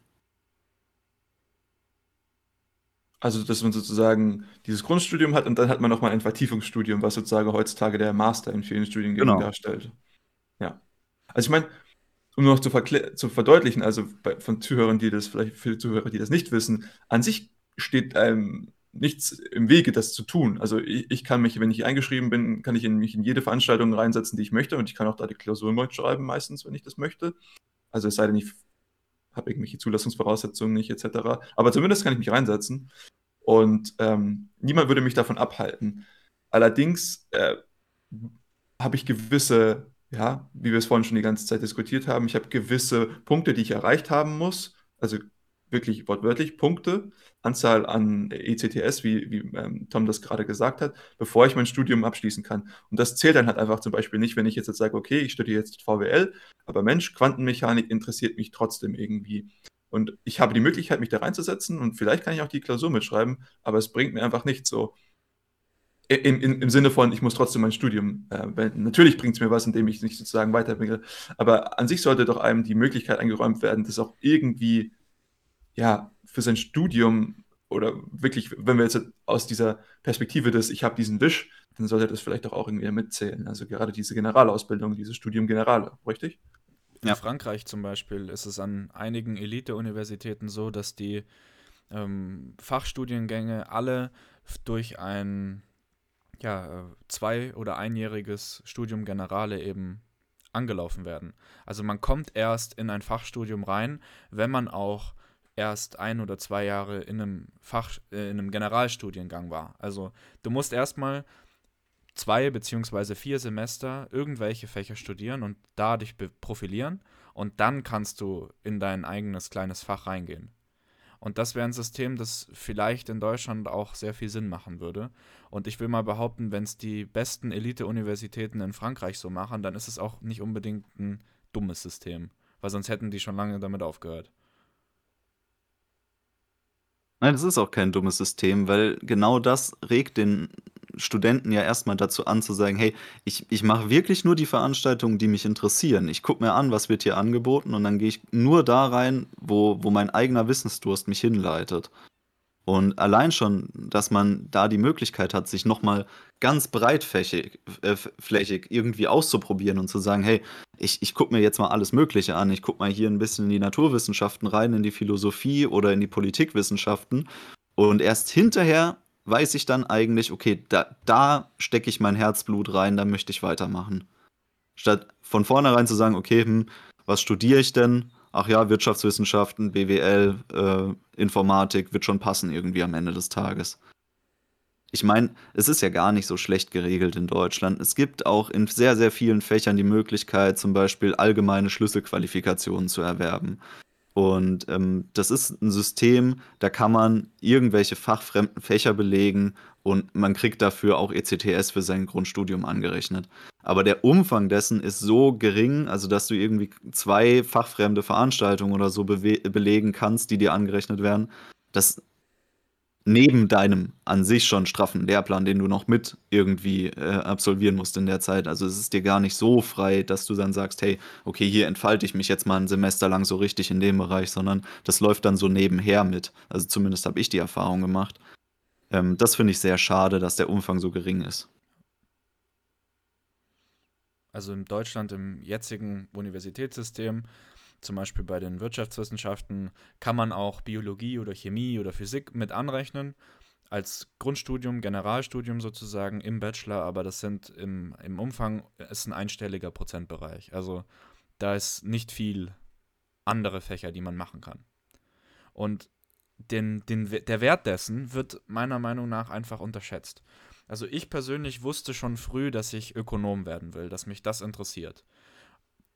Also, dass man sozusagen dieses Grundstudium hat und dann hat man nochmal ein Vertiefungsstudium, was sozusagen heutzutage der Master in vielen Studiengängen Genau. darstellt. Ja. Also ich meine, um noch zu, zu verdeutlichen, also bei, von Zuhörern, die das vielleicht für Zuhörer, die das nicht wissen, an sich steht einem nichts im Wege, das zu tun. Also ich, ich kann mich, wenn ich eingeschrieben bin, kann ich in, mich in jede Veranstaltung reinsetzen, die ich möchte und ich kann auch da die Klausuren schreiben meistens, wenn ich das möchte. Also es sei denn, ich habe irgendwelche Zulassungsvoraussetzungen nicht etc. Aber zumindest kann ich mich reinsetzen und ähm, niemand würde mich davon abhalten. Allerdings äh, habe ich gewisse, ja, wie wir es vorhin schon die ganze Zeit diskutiert haben, ich habe gewisse Punkte, die ich erreicht haben muss, also wirklich wortwörtlich Punkte, Anzahl an ECTS, wie, wie ähm, Tom das gerade gesagt hat, bevor ich mein Studium abschließen kann. Und das zählt dann halt einfach zum Beispiel nicht, wenn ich jetzt, jetzt sage, okay, ich studiere jetzt VWL, aber Mensch, Quantenmechanik interessiert mich trotzdem irgendwie. Und ich habe die Möglichkeit, mich da reinzusetzen und vielleicht kann ich auch die Klausur mitschreiben, aber es bringt mir einfach nichts so. Im, im, Im Sinne von, ich muss trotzdem mein Studium äh, beenden. Natürlich bringt es mir was, indem ich nicht sozusagen weiterbringe. Aber an sich sollte doch einem die Möglichkeit eingeräumt werden, das auch irgendwie, ja, für sein Studium oder wirklich, wenn wir jetzt aus dieser Perspektive des, ich habe diesen Wisch, dann sollte das vielleicht auch irgendwie mitzählen. Also gerade diese Generalausbildung, dieses Studium Generale, richtig? In Ja. Frankreich zum Beispiel ist es an einigen Elite-Universitäten so, dass die ähm, Fachstudiengänge alle durch ein ja, zwei- oder einjähriges Studium Generale eben angelaufen werden. Also man kommt erst in ein Fachstudium rein, wenn man auch erst ein oder zwei Jahre in einem Fach, äh, in einem Generalstudiengang war. Also du musst erstmal zwei beziehungsweise vier Semester irgendwelche Fächer studieren und da dich be- profilieren und dann kannst du in dein eigenes kleines Fach reingehen. Und das wäre ein System, das vielleicht in Deutschland auch sehr viel Sinn machen würde. Und ich will mal behaupten, wenn es die besten Elite-Universitäten in Frankreich so machen, dann ist es auch nicht unbedingt ein dummes System, weil sonst hätten die schon lange damit aufgehört. Nein, das ist auch kein dummes System, weil genau das regt den Studenten ja erstmal dazu an zu sagen, hey, ich, ich mache wirklich nur die Veranstaltungen, die mich interessieren. Ich gucke mir an, was wird hier angeboten und dann gehe ich nur da rein, wo, wo mein eigener Wissensdurst mich hinleitet. Und allein schon, dass man da die Möglichkeit hat, sich nochmal ganz breitflächig äh, irgendwie auszuprobieren und zu sagen, hey, ich, ich gucke mir jetzt mal alles Mögliche an. Ich gucke mal hier ein bisschen in die Naturwissenschaften rein, in die Philosophie oder in die Politikwissenschaften. Und erst hinterher weiß ich dann eigentlich, okay, da, da stecke ich mein Herzblut rein, da möchte ich weitermachen. Statt von vornherein zu sagen, okay, hm, was studiere ich denn? ach ja, Wirtschaftswissenschaften, BWL, äh, Informatik wird schon passen irgendwie am Ende des Tages. Ich meine, es ist ja gar nicht so schlecht geregelt in Deutschland. Es gibt auch in sehr, sehr vielen Fächern die Möglichkeit, zum Beispiel allgemeine Schlüsselqualifikationen zu erwerben. Und ähm, das ist ein System, da kann man irgendwelche fachfremden Fächer belegen und man kriegt dafür auch ECTS für sein Grundstudium angerechnet. Aber der Umfang dessen ist so gering, also dass du irgendwie zwei fachfremde Veranstaltungen oder so belegen kannst, die dir angerechnet werden, dass neben deinem an sich schon straffen Lehrplan, den du noch mit irgendwie äh, absolvieren musst in der Zeit. Also es ist dir gar nicht so frei, dass du dann sagst, hey, okay, hier entfalte ich mich jetzt mal ein Semester lang so richtig in dem Bereich, sondern das läuft dann so nebenher mit. Also zumindest habe ich die Erfahrung gemacht. Ähm, das finde ich sehr schade, dass der Umfang so gering ist. Also in Deutschland im jetzigen Universitätssystem zum Beispiel bei den Wirtschaftswissenschaften kann man auch Biologie oder Chemie oder Physik mit anrechnen. Als Grundstudium, Generalstudium sozusagen im Bachelor, aber das sind im, im Umfang ist ein einstelliger Prozentbereich. Also da ist nicht viel andere Fächer, die man machen kann. Und den, den, der Wert dessen wird meiner Meinung nach einfach unterschätzt. Also ich persönlich wusste schon früh, dass ich Ökonom werden will, dass mich das interessiert.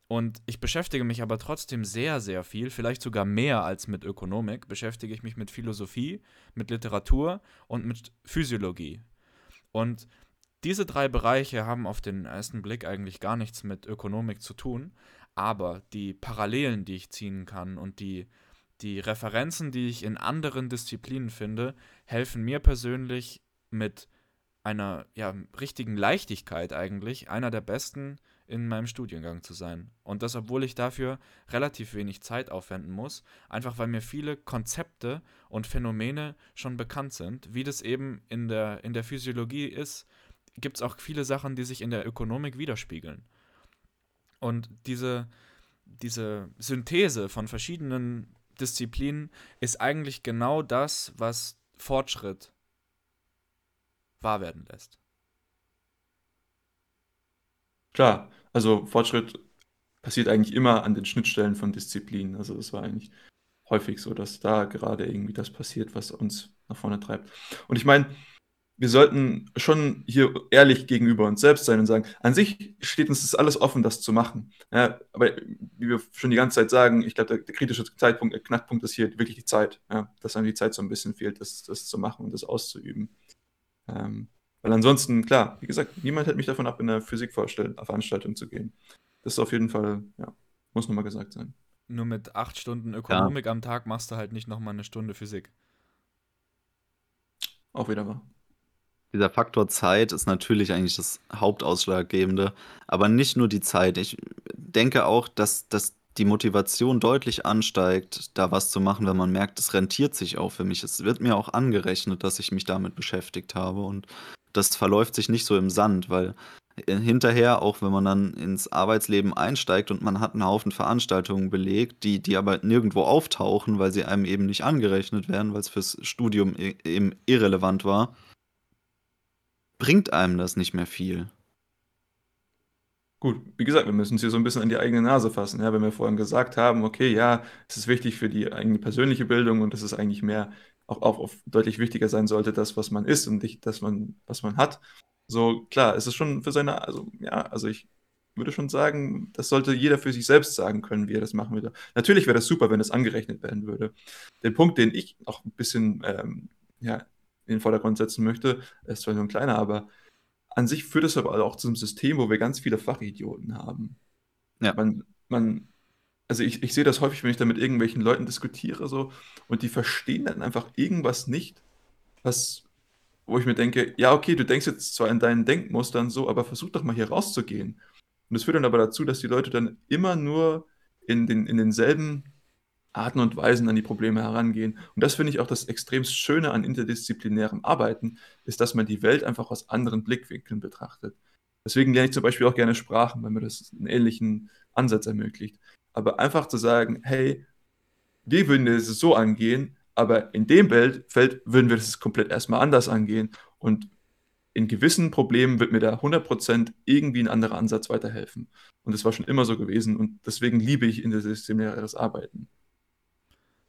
Und ich beschäftige mich aber trotzdem sehr, sehr viel, vielleicht sogar mehr als mit Ökonomik, beschäftige ich mich mit Philosophie, mit Literatur und mit Physiologie. Und diese drei Bereiche haben auf den ersten Blick eigentlich gar nichts mit Ökonomik zu tun, aber die Parallelen, die ich ziehen kann und die, die Referenzen, die ich in anderen Disziplinen finde, helfen mir persönlich mit einer ja, richtigen Leichtigkeit eigentlich, einer der besten in meinem Studiengang zu sein. Und das, obwohl ich dafür relativ wenig Zeit aufwenden muss, einfach weil mir viele Konzepte und Phänomene schon bekannt sind. Wie das eben in der, in der Physiologie ist, gibt es auch viele Sachen, die sich in der Ökonomik widerspiegeln. Und diese, diese Synthese von verschiedenen Disziplinen ist eigentlich genau das, was Fortschritt wahr werden lässt. Klar, also Fortschritt passiert eigentlich immer an den Schnittstellen von Disziplinen. Also es war eigentlich häufig so, dass da gerade irgendwie das passiert, was uns nach vorne treibt. Und ich meine, wir sollten schon hier ehrlich gegenüber uns selbst sein und sagen, an sich steht uns das alles offen, das zu machen. Ja, aber wie wir schon die ganze Zeit sagen, ich glaube, der, der, kritische Zeitpunkt, der Knackpunkt ist hier wirklich die Zeit. Ja, dass einem die Zeit so ein bisschen fehlt, das, das zu machen und das auszuüben. Ähm, weil ansonsten, klar, wie gesagt, niemand hält mich davon ab, in eine Physikveranstaltung zu gehen. Das ist auf jeden Fall, ja, muss nochmal gesagt sein. Nur mit acht Stunden Ökonomik ja. am Tag machst du halt nicht nochmal eine Stunde Physik. Auch wieder wahr. Dieser Faktor Zeit ist natürlich eigentlich das Hauptausschlaggebende, aber nicht nur die Zeit. Ich denke auch, dass, dass die Motivation deutlich ansteigt, da was zu machen, wenn man merkt, es rentiert sich auch für mich. Es wird mir auch angerechnet, dass ich mich damit beschäftigt habe und das verläuft sich nicht so im Sand, weil äh, hinterher, auch wenn man dann ins Arbeitsleben einsteigt und man hat einen Haufen Veranstaltungen belegt, die, die aber nirgendwo auftauchen, weil sie einem eben nicht angerechnet werden, weil es fürs Studium eben irrelevant war, bringt einem das nicht mehr viel. Gut, wie gesagt, wir müssen uns hier so ein bisschen an die eigene Nase fassen. Ja, wenn wir vorhin gesagt haben, okay, ja, es ist wichtig für die eigene persönliche Bildung und es ist eigentlich mehr auch, auch, auch deutlich wichtiger sein sollte, das, was man ist und nicht das, man, was man hat. So, klar, es ist schon für seine, also ja, also ich würde schon sagen, das sollte jeder für sich selbst sagen können, wie er das machen würde. Natürlich wäre das super, wenn es angerechnet werden würde. Der Punkt, den ich auch ein bisschen ähm, ja, in den Vordergrund setzen möchte, ist zwar nur ein kleiner, aber an sich führt es aber auch zu einem System, wo wir ganz viele Fachidioten haben. Ja. Man, man also ich, ich sehe das häufig, wenn ich da mit irgendwelchen Leuten diskutiere, so, und die verstehen dann einfach irgendwas nicht, was wo ich mir denke, ja, okay, du denkst jetzt zwar in deinen Denkmustern so, aber versuch doch mal hier rauszugehen. Und das führt dann aber dazu, dass die Leute dann immer nur in, den, in denselben Arten und Weisen an die Probleme herangehen. Und das finde ich auch das extrem Schöne an interdisziplinärem Arbeiten, ist, dass man die Welt einfach aus anderen Blickwinkeln betrachtet. Deswegen lerne ich zum Beispiel auch gerne Sprachen, weil mir das einen ähnlichen Ansatz ermöglicht. Aber einfach zu sagen, hey, wir würden es so angehen, aber in dem Feld würden wir das komplett erstmal anders angehen. Und in gewissen Problemen wird mir da 100% irgendwie ein anderer Ansatz weiterhelfen. Und das war schon immer so gewesen. Und deswegen liebe ich interdisziplinäres Arbeiten.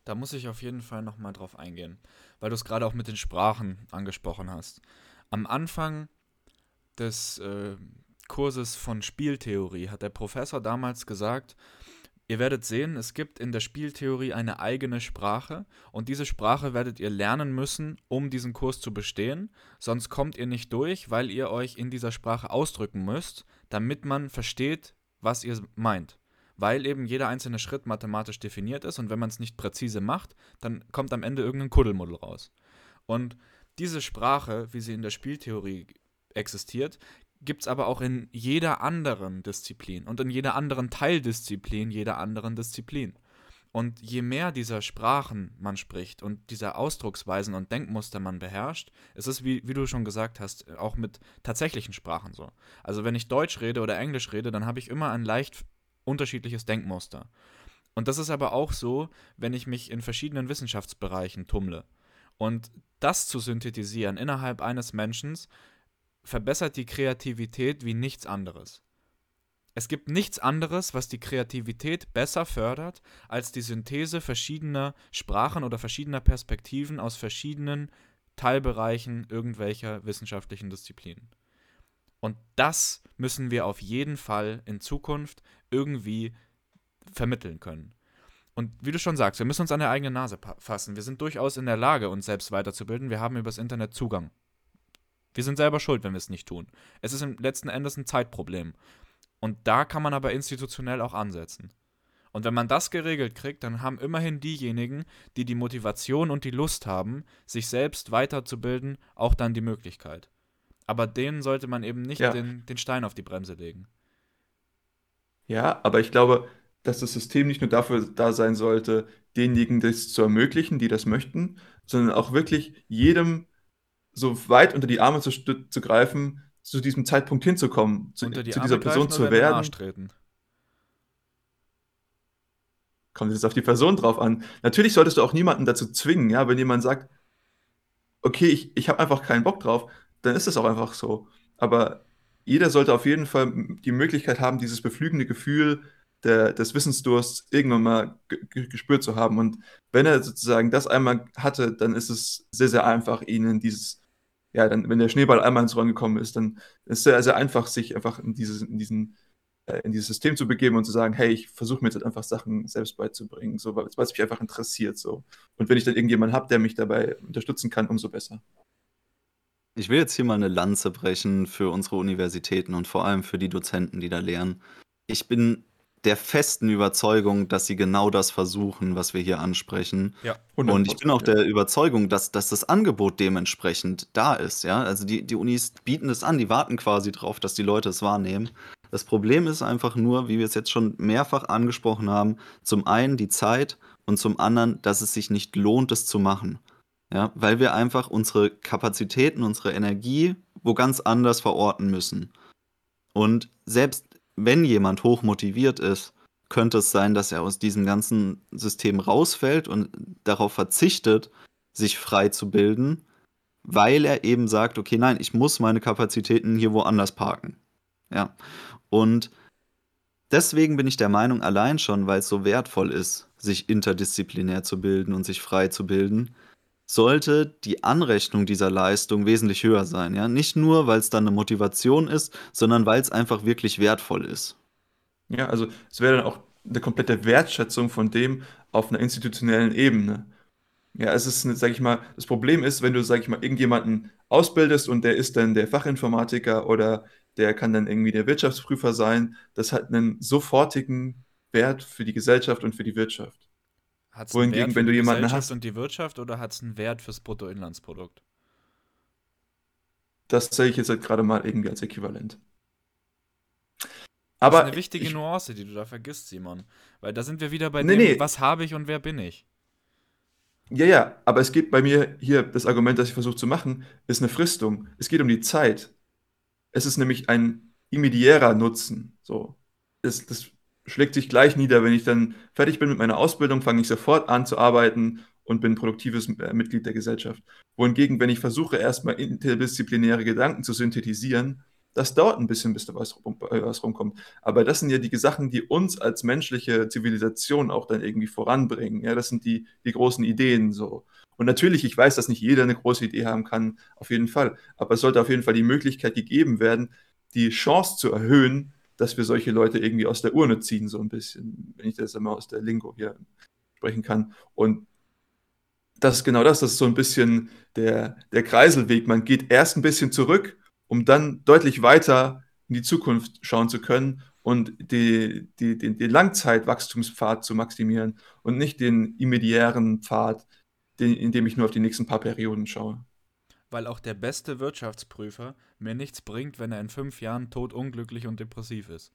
Da muss ich auf jeden Fall nochmal drauf eingehen, weil du es gerade auch mit den Sprachen angesprochen hast. Am Anfang des äh, Kurses von Spieltheorie hat der Professor damals gesagt, Ihr werdet sehen, es gibt in der Spieltheorie eine eigene Sprache und diese Sprache werdet ihr lernen müssen, um diesen Kurs zu bestehen, sonst kommt ihr nicht durch, weil ihr euch in dieser Sprache ausdrücken müsst, damit man versteht, was ihr meint. Weil eben jeder einzelne Schritt mathematisch definiert ist und wenn man es nicht präzise macht, dann kommt am Ende irgendein Kuddelmuddel raus. Und diese Sprache, wie sie in der Spieltheorie existiert, gibt es aber auch in jeder anderen Disziplin und in jeder anderen Teildisziplin jeder anderen Disziplin. Und je mehr dieser Sprachen man spricht und dieser Ausdrucksweisen und Denkmuster man beherrscht, ist es, wie, wie du schon gesagt hast, auch mit tatsächlichen Sprachen so. Also wenn ich Deutsch rede oder Englisch rede, dann habe ich immer ein leicht unterschiedliches Denkmuster. Und das ist aber auch so, wenn ich mich in verschiedenen Wissenschaftsbereichen tummle. Und das zu synthetisieren innerhalb eines Menschen verbessert die Kreativität wie nichts anderes. Es gibt nichts anderes, was die Kreativität besser fördert, als die Synthese verschiedener Sprachen oder verschiedener Perspektiven aus verschiedenen Teilbereichen irgendwelcher wissenschaftlichen Disziplinen. Und das müssen wir auf jeden Fall in Zukunft irgendwie vermitteln können. Und wie du schon sagst, wir müssen uns an der eigenen Nase fassen. Wir sind durchaus in der Lage, uns selbst weiterzubilden. Wir haben übers Internet Zugang wir sind selber schuld, wenn wir es nicht tun. Es ist im letzten Endes ein Zeitproblem. Und da kann man aber institutionell auch ansetzen. Und wenn man das geregelt kriegt, dann haben immerhin diejenigen, die die Motivation und die Lust haben, sich selbst weiterzubilden, auch dann die Möglichkeit. Aber denen sollte man eben nicht ja. den, den Stein auf die Bremse legen. Ja, aber ich glaube, dass das System nicht nur dafür da sein sollte, denjenigen das zu ermöglichen, die das möchten, sondern auch wirklich jedem so weit unter die Arme zu, zu greifen, zu diesem Zeitpunkt hinzukommen, zu, zu dieser Person zu werden. Kommt jetzt auf die Person drauf an. Natürlich solltest du auch niemanden dazu zwingen, ja, wenn jemand sagt, okay, ich, ich habe einfach keinen Bock drauf, dann ist das auch einfach so. Aber jeder sollte auf jeden Fall die Möglichkeit haben, dieses beflügende Gefühl der, des Wissensdursts irgendwann mal gespürt zu haben. Und wenn er sozusagen das einmal hatte, dann ist es sehr, sehr einfach, ihnen dieses ja, dann, wenn der Schneeball einmal ins Rollen gekommen ist, dann ist es sehr, sehr einfach, sich einfach in dieses, in diesen, äh, in dieses System zu begeben und zu sagen, hey, ich versuche mir jetzt einfach Sachen selbst beizubringen, so, weil es mich einfach interessiert. So. Und wenn ich dann irgendjemanden habe, der mich dabei unterstützen kann, umso besser. Ich will jetzt hier mal eine Lanze brechen für unsere Universitäten und vor allem für die Dozenten, die da lehren. Ich bin der festen Überzeugung, dass sie genau das versuchen, was wir hier ansprechen. Ja, und ich bin auch der Überzeugung, dass, dass das Angebot dementsprechend da ist. Ja? Also die, die Unis bieten es an, die warten quasi drauf, dass die Leute es wahrnehmen. Das Problem ist einfach nur, wie wir es jetzt schon mehrfach angesprochen haben, zum einen die Zeit und zum anderen, dass es sich nicht lohnt, es zu machen. Ja, weil wir einfach unsere Kapazitäten, unsere Energie wo ganz anders verorten müssen. Und selbst wenn jemand hoch motiviert ist, könnte es sein, dass er aus diesem ganzen System rausfällt und darauf verzichtet, sich frei zu bilden, weil er eben sagt, okay, nein, ich muss meine Kapazitäten hier woanders parken. Ja. Und deswegen bin ich der Meinung, allein schon, weil es so wertvoll ist, sich interdisziplinär zu bilden und sich frei zu bilden, sollte die Anrechnung dieser Leistung wesentlich höher sein. Ja? Nicht nur, weil es dann eine Motivation ist, sondern weil es einfach wirklich wertvoll ist. Ja, also es wäre dann auch eine komplette Wertschätzung von dem auf einer institutionellen Ebene. Ja, es ist, sag ich mal, das Problem ist, wenn du, sag ich mal, irgendjemanden ausbildest und der ist dann der Fachinformatiker oder der kann dann irgendwie der Wirtschaftsprüfer sein, das hat einen sofortigen Wert für die Gesellschaft und für die Wirtschaft. Hat es einen Wert wenn du jemanden Gesellschaft hast und die Wirtschaft oder hat es einen Wert fürs Bruttoinlandsprodukt? das sehe ich jetzt halt gerade mal irgendwie als äquivalent. Aber das ist eine wichtige ich, Nuance, die du da vergisst, Simon. Weil da sind wir wieder bei nee, dem, nee. was habe ich und wer bin ich. Ja, ja, aber es geht bei mir hier, das Argument, das ich versuche zu machen, ist eine Fristung. Es geht um die Zeit. Es ist nämlich ein immediärer Nutzen. So. Das, das schlägt sich gleich nieder, wenn ich dann fertig bin mit meiner Ausbildung, fange ich sofort an zu arbeiten und bin produktives äh, Mitglied der Gesellschaft. Wohingegen, wenn ich versuche, erstmal interdisziplinäre Gedanken zu synthetisieren, das dauert ein bisschen, bis da was, äh, was rumkommt. Aber das sind ja die Sachen, die uns als menschliche Zivilisation auch dann irgendwie voranbringen. Ja, das sind die, die großen Ideen so. Und natürlich, ich weiß, dass nicht jeder eine große Idee haben kann, auf jeden Fall. Aber es sollte auf jeden Fall die Möglichkeit gegeben werden, die Chance zu erhöhen, dass wir solche Leute irgendwie aus der Urne ziehen, so ein bisschen, wenn ich das einmal aus der Lingo hier sprechen kann. Und das ist genau das, das ist so ein bisschen der, der Kreiselweg. Man geht erst ein bisschen zurück, um dann deutlich weiter in die Zukunft schauen zu können und die, die, den, den Langzeitwachstumspfad zu maximieren und nicht den immediären Pfad, den, in dem ich nur auf die nächsten paar Perioden schaue. Weil auch der beste Wirtschaftsprüfer mir nichts bringt, wenn er in fünf Jahren totunglücklich und depressiv ist.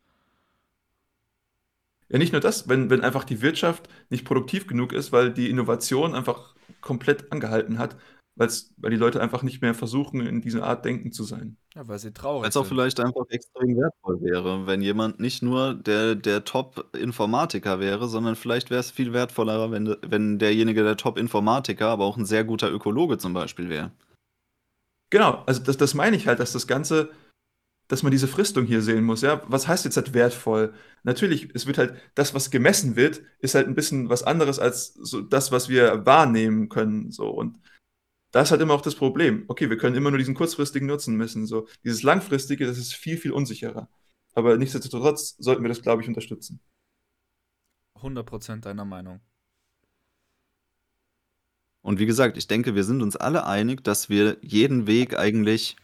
Ja, nicht nur das, wenn, wenn einfach die Wirtschaft nicht produktiv genug ist, weil die Innovation einfach komplett angehalten hat, weil's, weil die Leute einfach nicht mehr versuchen, in dieser Art denken zu sein. Ja, weil sie traurig Weil es auch vielleicht einfach extrem wertvoll wäre, wenn jemand nicht nur der, der Top-Informatiker wäre, sondern vielleicht wäre es viel wertvoller, wenn, wenn derjenige der Top-Informatiker, aber auch ein sehr guter Ökologe zum Beispiel wäre. Genau, also das, das meine ich halt, dass das Ganze, dass man diese Fristung hier sehen muss. Ja, was heißt jetzt halt wertvoll? Natürlich, es wird halt, das, was gemessen wird, ist halt ein bisschen was anderes als so das, was wir wahrnehmen können. So und das ist halt immer auch das Problem. Okay, wir können immer nur diesen kurzfristigen Nutzen messen. So, dieses langfristige, das ist viel, viel unsicherer. Aber nichtsdestotrotz sollten wir das, glaube ich, unterstützen. 100% deiner Meinung. Und wie gesagt, ich denke, wir sind uns alle einig, dass wir jeden Weg eigentlich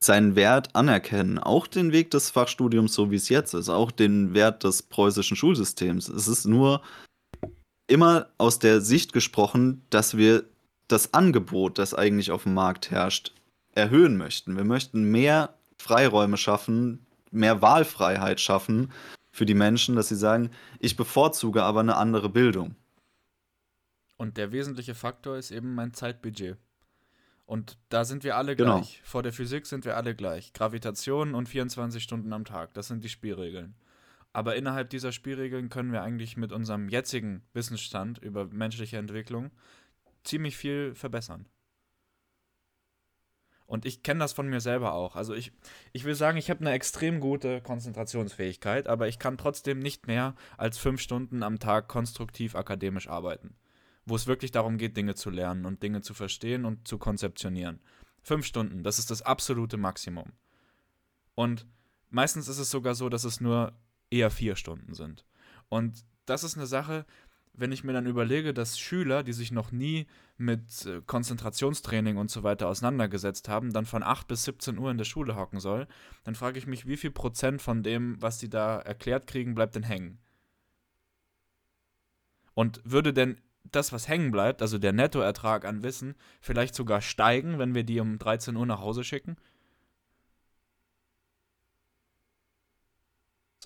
seinen Wert anerkennen. Auch den Weg des Fachstudiums, so wie es jetzt ist, auch den Wert des preußischen Schulsystems. Es ist nur immer aus der Sicht gesprochen, dass wir das Angebot, das eigentlich auf dem Markt herrscht, erhöhen möchten. Wir möchten mehr Freiräume schaffen, mehr Wahlfreiheit schaffen für die Menschen, dass sie sagen, ich bevorzuge aber eine andere Bildung. Und der wesentliche Faktor ist eben mein Zeitbudget. Und da sind wir alle genau. gleich. Vor der Physik sind wir alle gleich. Gravitation und 24 Stunden am Tag, das sind die Spielregeln. Aber innerhalb dieser Spielregeln können wir eigentlich mit unserem jetzigen Wissensstand über menschliche Entwicklung ziemlich viel verbessern. Und ich kenne das von mir selber auch. Also ich, ich will sagen, ich habe eine extrem gute Konzentrationsfähigkeit, aber ich kann trotzdem nicht mehr als fünf Stunden am Tag konstruktiv akademisch arbeiten. Wo es wirklich darum geht, Dinge zu lernen und Dinge zu verstehen und zu konzeptionieren. Fünf Stunden, das ist das absolute Maximum. Und meistens ist es sogar so, dass es nur eher vier Stunden sind. Und das ist eine Sache, wenn ich mir dann überlege, dass Schüler, die sich noch nie mit äh, Konzentrationstraining und so weiter auseinandergesetzt haben, dann von 8 bis 17 Uhr in der Schule hocken soll, dann frage ich mich, wie viel Prozent von dem, was die da erklärt kriegen, bleibt denn hängen? Und würde denn das, was hängen bleibt, also der Nettoertrag an Wissen, vielleicht sogar steigen, wenn wir die um 13 Uhr nach Hause schicken?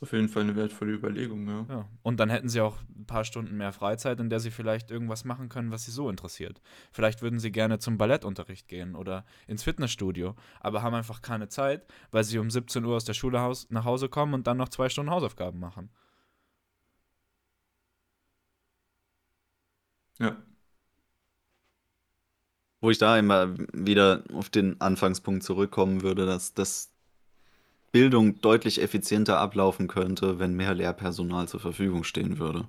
auf jeden Fall eine wertvolle Überlegung, ja. ja. Und dann hätten sie auch ein paar Stunden mehr Freizeit, in der sie vielleicht irgendwas machen können, was sie so interessiert. Vielleicht würden sie gerne zum Ballettunterricht gehen oder ins Fitnessstudio, aber haben einfach keine Zeit, weil sie um 17 Uhr aus der Schule nach Hause kommen und dann noch zwei Stunden Hausaufgaben machen. Ja. Wo ich da immer wieder auf den Anfangspunkt zurückkommen würde, dass das Bildung deutlich effizienter ablaufen könnte, wenn mehr Lehrpersonal zur Verfügung stehen würde.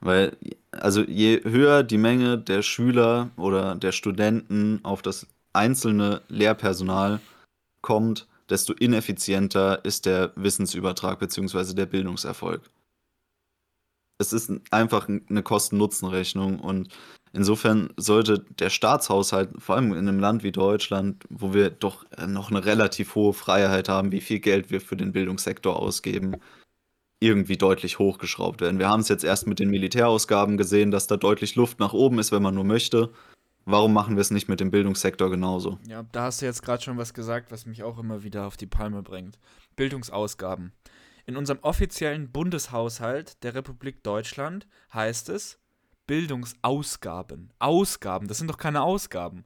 Weil, also je höher die Menge der Schüler oder der Studenten auf das einzelne Lehrpersonal kommt, desto ineffizienter ist der Wissensübertrag bzw. der Bildungserfolg. Es ist einfach eine Kosten-Nutzen-Rechnung und Insofern sollte der Staatshaushalt, vor allem in einem Land wie Deutschland, wo wir doch äh, noch eine relativ hohe Freiheit haben, wie viel Geld wir für den Bildungssektor ausgeben, irgendwie deutlich hochgeschraubt werden. Wir haben es jetzt erst mit den Militärausgaben gesehen, dass da deutlich Luft nach oben ist, wenn man nur möchte. warum machen wir es nicht mit dem Bildungssektor genauso? Ja, da hast du jetzt gerade schon was gesagt, was mich auch immer wieder auf die Palme bringt. Bildungsausgaben. In unserem offiziellen Bundeshaushalt der Republik Deutschland heißt es Bildungsausgaben. Ausgaben, das sind doch keine Ausgaben.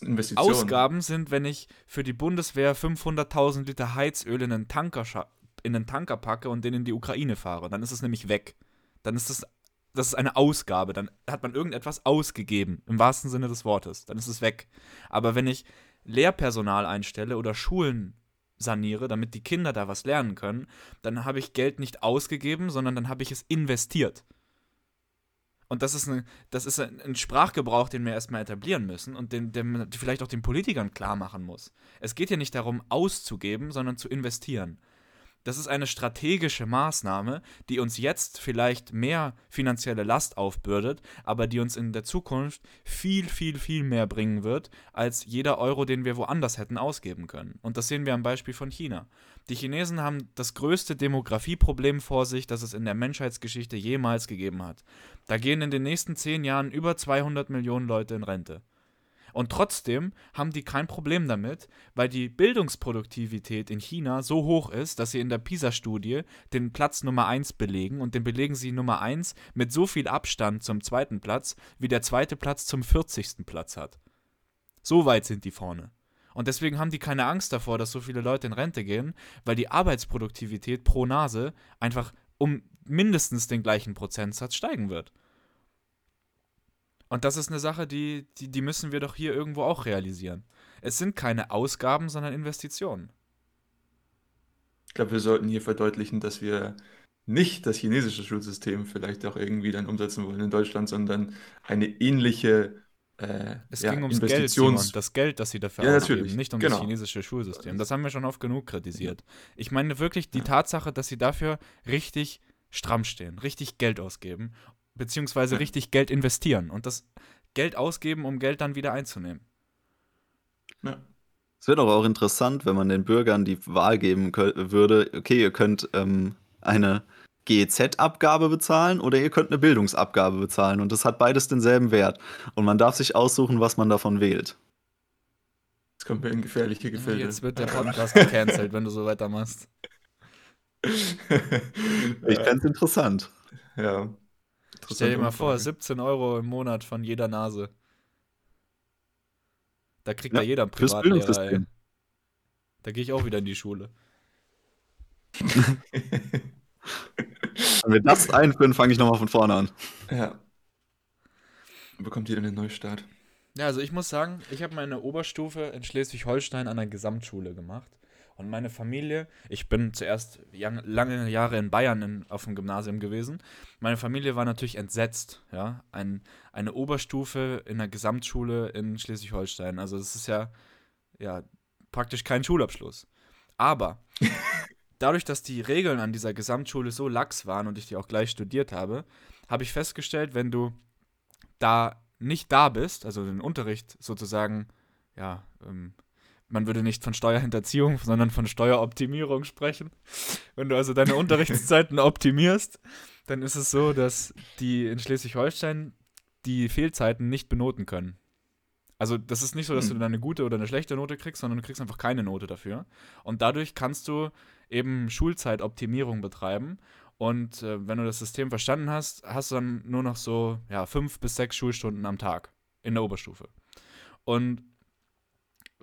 Investitionen. Ausgaben sind, wenn ich für die Bundeswehr 500.000 Liter Heizöl in einen, Tanker in einen Tanker packe und den in die Ukraine fahre. Dann ist es nämlich weg. Dann ist es das ist eine Ausgabe. Dann hat man irgendetwas ausgegeben, im wahrsten Sinne des Wortes. Dann ist es weg. Aber wenn ich Lehrpersonal einstelle oder Schulen saniere, damit die Kinder da was lernen können, dann habe ich Geld nicht ausgegeben, sondern dann habe ich es investiert. Und das ist, eine, das ist ein Sprachgebrauch, den wir erstmal etablieren müssen und den, den man vielleicht auch den Politikern klar machen muss. Es geht ja nicht darum, auszugeben, sondern zu investieren. Das ist eine strategische Maßnahme, die uns jetzt vielleicht mehr finanzielle Last aufbürdet, aber die uns in der Zukunft viel, viel, viel mehr bringen wird, als jeder Euro, den wir woanders hätten ausgeben können. Und das sehen wir am Beispiel von China. Die Chinesen haben das größte Demografieproblem vor sich, das es in der Menschheitsgeschichte jemals gegeben hat. Da gehen in den nächsten zehn Jahren über 200 Millionen Leute in Rente. Und trotzdem haben die kein Problem damit, weil die Bildungsproduktivität in China so hoch ist, dass sie in der PISA-Studie den Platz Nummer 1 belegen und den belegen sie Nummer 1 mit so viel Abstand zum zweiten Platz, wie der zweite Platz zum 40. Platz hat. So weit sind die vorne. Und deswegen haben die keine Angst davor, dass so viele Leute in Rente gehen, weil die Arbeitsproduktivität pro Nase einfach um mindestens den gleichen Prozentsatz steigen wird. Und das ist eine Sache, die, die, die müssen wir doch hier irgendwo auch realisieren. Es sind keine Ausgaben, sondern Investitionen. Ich glaube, wir sollten hier verdeutlichen, dass wir nicht das chinesische Schulsystem vielleicht auch irgendwie dann umsetzen wollen in Deutschland, sondern eine ähnliche äh, es ja, ging ums Geld, Simon, das Geld, das sie dafür ja, ausgeben, natürlich. nicht um genau. das chinesische Schulsystem. Das haben wir schon oft genug kritisiert. Ich meine wirklich die Tatsache, dass sie dafür richtig stramm stehen, richtig Geld ausgeben beziehungsweise ja. richtig Geld investieren und das Geld ausgeben, um Geld dann wieder einzunehmen. Ja. Es wäre doch auch interessant, wenn man den Bürgern die Wahl geben würde, okay, ihr könnt ähm, eine GEZ-Abgabe bezahlen oder ihr könnt eine Bildungsabgabe bezahlen und das hat beides denselben Wert. Und man darf sich aussuchen, was man davon wählt. Jetzt kommt mir in gefährliche Gefilde. Jetzt wird der Podcast gecancelt, wenn du so weitermachst. ich fände es interessant. Ja. Stell dir mal vor, 17 Euro im Monat von jeder Nase. Da kriegt ja, da jeder einen Privatlehrer, ey. Da gehe ich auch wieder in die Schule. Wenn wir das einführen, fange ich nochmal von vorne an. Ja. Bekommt ihr denn den Neustart? Ja, also ich muss sagen, ich habe meine Oberstufe in Schleswig-Holstein an der Gesamtschule gemacht. Und meine Familie, ich bin zuerst lange Jahre in Bayern in, auf dem Gymnasium gewesen. Meine Familie war natürlich entsetzt, ja. Ein, eine Oberstufe in der Gesamtschule in Schleswig-Holstein. Also das ist ja, ja praktisch kein Schulabschluss. Aber dadurch, dass die Regeln an dieser Gesamtschule so lax waren und ich die auch gleich studiert habe, habe ich festgestellt, wenn du da nicht da bist, also den Unterricht sozusagen, ja, ähm, man würde nicht von Steuerhinterziehung, sondern von Steueroptimierung sprechen. Wenn du also deine Unterrichtszeiten optimierst, dann ist es so, dass die in Schleswig-Holstein die Fehlzeiten nicht benoten können. Also das ist nicht so, dass du hm. dann eine gute oder eine schlechte Note kriegst, sondern du kriegst einfach keine Note dafür. Und dadurch kannst du eben Schulzeitoptimierung betreiben. Und äh, wenn du das System verstanden hast, hast du dann nur noch so ja, fünf bis sechs Schulstunden am Tag in der Oberstufe. Und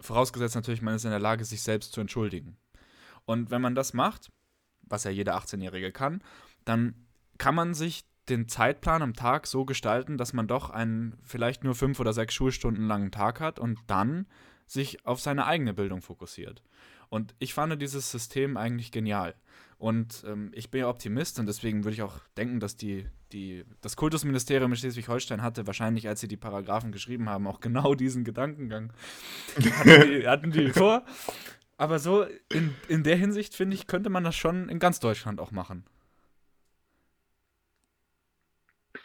Vorausgesetzt natürlich, man ist in der Lage, sich selbst zu entschuldigen. Und wenn man das macht, was ja jeder 18-Jährige kann, dann kann man sich den Zeitplan am Tag so gestalten, dass man doch einen vielleicht nur fünf oder sechs Schulstunden langen Tag hat und dann sich auf seine eigene Bildung fokussiert. Und ich fand dieses System eigentlich genial. Und ähm, ich bin ja Optimist und deswegen würde ich auch denken, dass die, die, das Kultusministerium in Schleswig-Holstein hatte, wahrscheinlich als sie die Paragraphen geschrieben haben, auch genau diesen Gedankengang. hatten, die, hatten die vor. Aber so in, in der Hinsicht, finde ich, könnte man das schon in ganz Deutschland auch machen.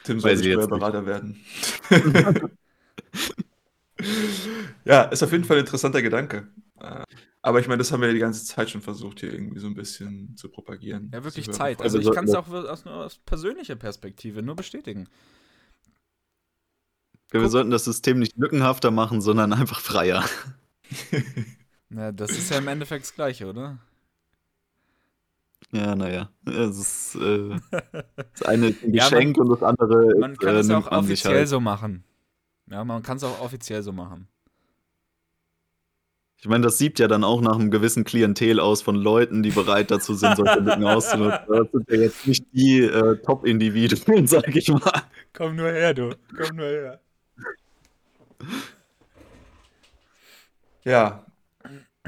Tim soll Steuerberater werden. ja, ist auf jeden Fall ein interessanter Gedanke. Äh, aber ich meine, das haben wir ja die ganze Zeit schon versucht, hier irgendwie so ein bisschen zu propagieren. Ja, wirklich Zeit. Also, ich kann es auch aus, aus persönlicher Perspektive nur bestätigen. Wir Guck. sollten das System nicht lückenhafter machen, sondern einfach freier. Na, das ist ja im Endeffekt das Gleiche, oder? Ja, naja. Es ist, äh, das eine ist ein Geschenk ja, man, und das andere Man kann äh, es auch offiziell halt. so machen. Ja, man kann es auch offiziell so machen. Ich meine, das sieht ja dann auch nach einem gewissen Klientel aus von Leuten, die bereit dazu sind, solche Lücken auszunutzen. Das sind ja jetzt nicht die äh, Top-Individuen, sag ich mal. Komm nur her, du. Komm nur her. Ja.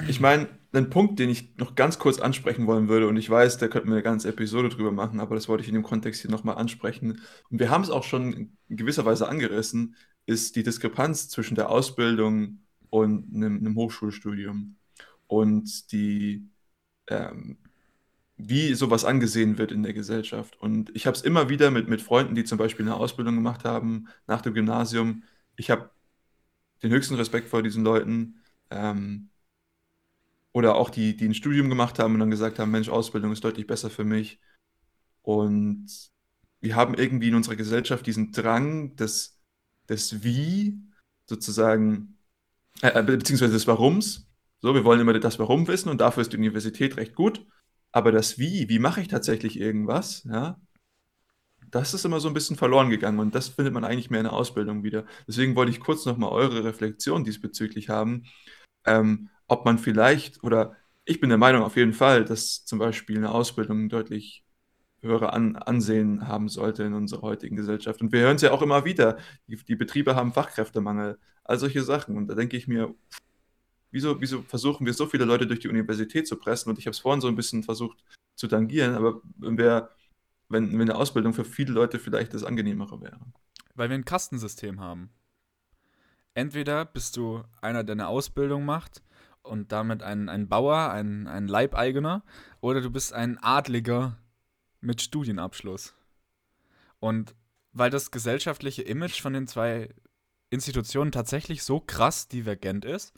Ich meine, ein Punkt, den ich noch ganz kurz ansprechen wollen würde, und ich weiß, da könnten wir eine ganze Episode drüber machen, aber das wollte ich in dem Kontext hier nochmal ansprechen. Und wir haben es auch schon in gewisser Weise angerissen, ist die Diskrepanz zwischen der Ausbildung und einem, einem Hochschulstudium und die, ähm, wie sowas angesehen wird in der Gesellschaft. Und ich habe es immer wieder mit, mit Freunden, die zum Beispiel eine Ausbildung gemacht haben nach dem Gymnasium. Ich habe den höchsten Respekt vor diesen Leuten. Ähm, oder auch die, die ein Studium gemacht haben und dann gesagt haben, Mensch, Ausbildung ist deutlich besser für mich. Und wir haben irgendwie in unserer Gesellschaft diesen Drang des, des Wie sozusagen äh, äh, beziehungsweise des Warums. So, wir wollen immer das Warum wissen und dafür ist die Universität recht gut. Aber das Wie, wie mache ich tatsächlich irgendwas, ja, das ist immer so ein bisschen verloren gegangen und das findet man eigentlich mehr in der Ausbildung wieder. Deswegen wollte ich kurz nochmal eure Reflexion diesbezüglich haben, ähm, ob man vielleicht, oder ich bin der Meinung auf jeden Fall, dass zum Beispiel eine Ausbildung deutlich höhere An Ansehen haben sollte in unserer heutigen Gesellschaft. Und wir hören es ja auch immer wieder, die, die Betriebe haben Fachkräftemangel all solche Sachen. Und da denke ich mir, wieso, wieso versuchen wir so viele Leute durch die Universität zu pressen? Und ich habe es vorhin so ein bisschen versucht zu tangieren, aber wenn, wir, wenn, wenn eine Ausbildung für viele Leute vielleicht das angenehmere wäre. Weil wir ein Kastensystem haben. Entweder bist du einer, der eine Ausbildung macht und damit ein, ein Bauer, ein, ein Leibeigener, oder du bist ein Adliger mit Studienabschluss. Und weil das gesellschaftliche Image von den zwei Institutionen tatsächlich so krass divergent ist,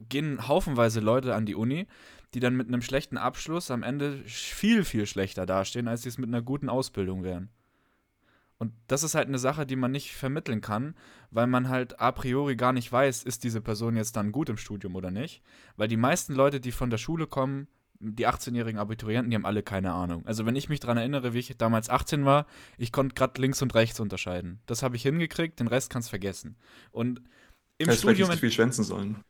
gehen haufenweise Leute an die Uni, die dann mit einem schlechten Abschluss am Ende viel, viel schlechter dastehen, als sie es mit einer guten Ausbildung wären. Und das ist halt eine Sache, die man nicht vermitteln kann, weil man halt a priori gar nicht weiß, ist diese Person jetzt dann gut im Studium oder nicht. Weil die meisten Leute, die von der Schule kommen, die 18-jährigen Abiturienten, die haben alle keine Ahnung. Also wenn ich mich daran erinnere, wie ich damals 18 war, ich konnte gerade links und rechts unterscheiden. Das habe ich hingekriegt, den Rest kannst vergessen. Und im Hättest Studium nicht viel schwänzen sollen.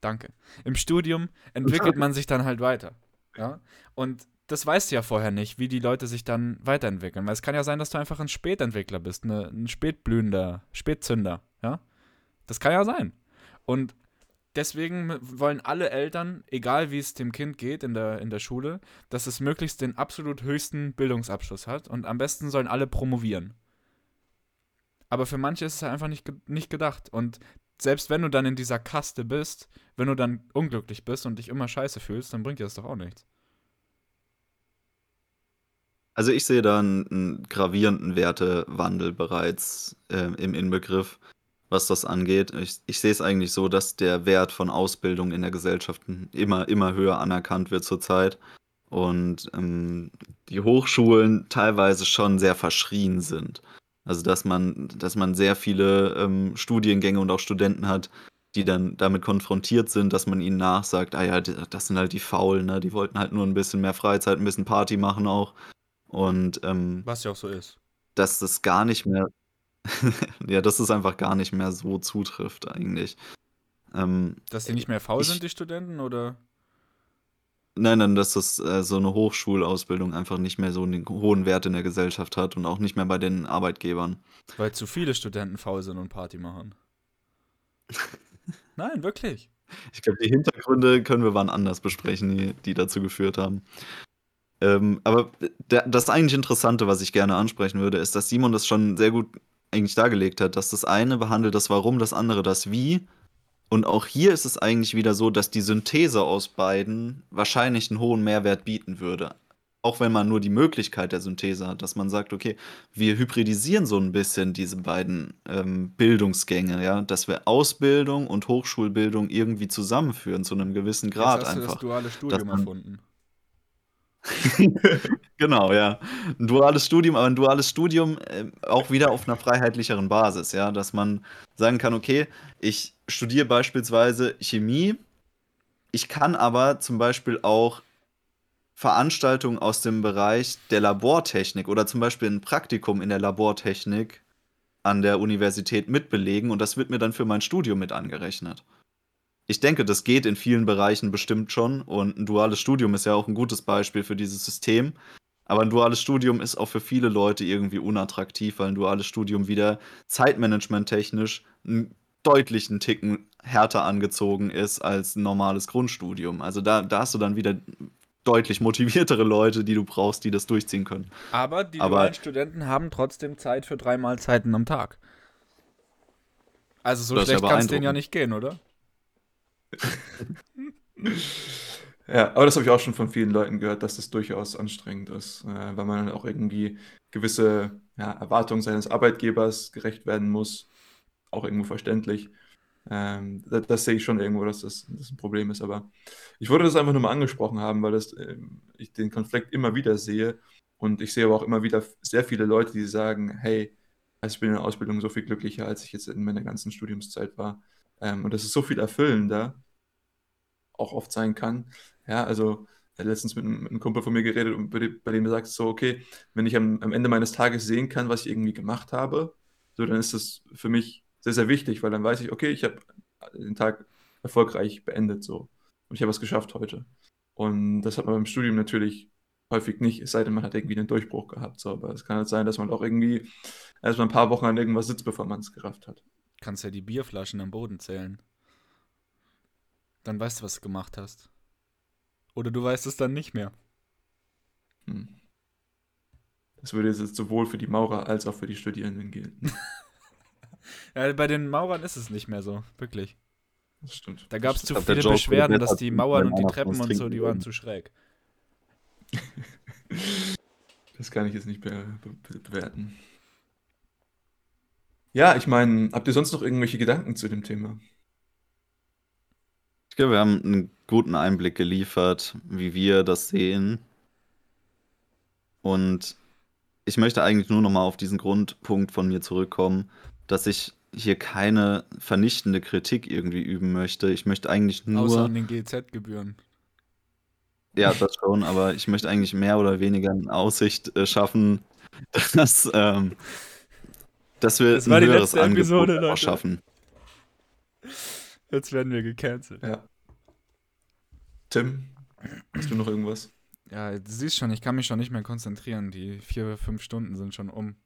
Danke. Im Studium entwickelt man sich dann halt weiter. Ja? Und das weißt du ja vorher nicht, wie die Leute sich dann weiterentwickeln. Weil es kann ja sein, dass du einfach ein Spätentwickler bist, eine, ein spätblühender, Spätzünder, ja? Das kann ja sein. Und deswegen wollen alle Eltern, egal wie es dem Kind geht in der, in der Schule, dass es möglichst den absolut höchsten Bildungsabschluss hat und am besten sollen alle promovieren. Aber für manche ist es einfach nicht, nicht gedacht. Und selbst wenn du dann in dieser Kaste bist, wenn du dann unglücklich bist und dich immer scheiße fühlst, dann bringt dir das doch auch nichts. Also ich sehe da einen, einen gravierenden Wertewandel bereits äh, im Inbegriff was das angeht. Ich, ich sehe es eigentlich so, dass der Wert von Ausbildung in der Gesellschaft immer, immer höher anerkannt wird zurzeit. Und ähm, die Hochschulen teilweise schon sehr verschrien sind. Also dass man, dass man sehr viele ähm, Studiengänge und auch Studenten hat, die dann damit konfrontiert sind, dass man ihnen nachsagt, ah ja, das sind halt die Faulen, ne? Die wollten halt nur ein bisschen mehr Freizeit, ein bisschen Party machen auch. Und ähm, was ja auch so ist. Dass das gar nicht mehr ja, dass es einfach gar nicht mehr so zutrifft eigentlich. Ähm, dass die nicht mehr faul ich, sind, die Studenten, oder? Nein, nein, dass das äh, so eine Hochschulausbildung einfach nicht mehr so einen hohen Wert in der Gesellschaft hat und auch nicht mehr bei den Arbeitgebern. Weil zu viele Studenten faul sind und Party machen. nein, wirklich. Ich glaube, die Hintergründe können wir wann anders besprechen, die, die dazu geführt haben. Ähm, aber das eigentlich Interessante, was ich gerne ansprechen würde, ist, dass Simon das schon sehr gut eigentlich dargelegt hat, dass das eine behandelt das Warum, das andere das Wie. Und auch hier ist es eigentlich wieder so, dass die Synthese aus beiden wahrscheinlich einen hohen Mehrwert bieten würde. Auch wenn man nur die Möglichkeit der Synthese hat, dass man sagt, okay, wir hybridisieren so ein bisschen diese beiden ähm, Bildungsgänge, ja, dass wir Ausbildung und Hochschulbildung irgendwie zusammenführen zu einem gewissen Grad Jetzt hast einfach. Du das duale Studium erfunden. Genau, ja. 'N duales Studium, aber 'n duales Studium, äh, auch wieder auf 'ner freiheitlicheren Basis, ja, dass man sagen kann: „Okay, ich studiere beispielsweise Chemie. Ich kann aber zum Beispiel auch Veranstaltungen aus dem Bereich der Labortechnik oder zum Beispiel 'n Praktikum in der Labortechnik an der Universität mitbelegen und das wird mir dann für mein Studium mit angerechnet.“ Ich denke, das geht in vielen Bereichen bestimmt schon und 'n duales Studium ist ja auch 'n gutes Beispiel für dieses System. Aber 'n duales Studium ist auch für viele Leute irgendwie unattraktiv, weil 'n duales Studium wieder zeitmanagementtechnisch 'n deutlichen Ticken härter angezogen ist als 'n normales Grundstudium. Also, da da hast du dann wieder deutlich motiviertere Leute, die du brauchst, die das durchziehen können. Aber die Aber dualen Studenten haben trotzdem Zeit für 3 Mahlzeiten am Tag. Also, so ist ja schlecht kann's denen ja nicht gehen, oder? Ja, aber das habe ich auch schon von vielen Leuten gehört, dass das durchaus anstrengend ist, äh, weil man dann auch irgendwie gewisse, ja, Erwartungen seines Arbeitgebers gerecht werden muss. Auch irgendwo verständlich. Ähm, da das sehe ich schon irgendwo, dass das das 'n Problem ist, aber ich wollte das einfach nur mal angesprochen haben, weil das, ähm ich den Konflikt immer wieder sehe und ich sehe aber auch immer wieder sehr viele Leute, die sagen: „Hey, also, ich bin in der Ausbildung so viel glücklicher, als ich jetzt in meiner ganzen Studiumszeit war.“ Ähm, und das ist so viel erfüllender auch oft sein kann. Ja, also, hatte letztens mit 'nem mit 'nem Kumpel von mir geredet und bei dem bei dem sagt so: „Okay, wenn ich am am Ende meines Tages sehen kann, was ich irgendwie gemacht habe, so, dann ist das für mich sehr, sehr wichtig, weil dann weiß ich: Okay, ich habe den Tag erfolgreich beendet so und ich habe was geschafft heute.“ Und das hat man beim Studium natürlich häufig nicht, es sei denn, man hat irgendwie 'nen Durchbruch gehabt, so. Aber es kann halt sein, dass man auch irgendwie erst mal 'n paar Wochen an irgendwas sitzt, bevor man's gerafft hat. Kannst ja die Bierflaschen am Boden zählen. Dann weißt du, was du gemacht hast. Oder du weißt es dann nicht mehr. Hm. Das würde jetzt sowohl für die Maurer als auch für die Studierenden gelten. Ja, bei den Maurern ist es nicht mehr so, wirklich. Das stimmt. Da gab's Ich zu viele Beschwerden, dass die Mauern und die Treppen und so, die waren zu schräg. Das kann ich jetzt nicht be be bewerten. Ja, ich meine, habt ihr sonst noch irgendwelche Gedanken zu dem Thema? Ich glaube, wir haben 'n guten Einblick geliefert, wie wir das sehen. Und ich möchte eigentlich nur noch mal auf diesen Grundpunkt von mir zurückkommen, dass ich hier keine vernichtende Kritik irgendwie üben möchte. Ich möchte eigentlich Außer nur an den GEZ-Gebühren. Ja, das schon, aber ich möchte eigentlich mehr oder weniger 'ne Aussicht, äh, schaffen, dass, ähm dass wir Das 'n war die höheres Angebot Episode, schaffen. Jetzt werden wir gecancelt. Ja. Tim, hast du noch irgendwas? Ja, du siehst schon, ich kann mich schon nicht mehr konzentrieren. Die 4, 5 Stunden sind schon um.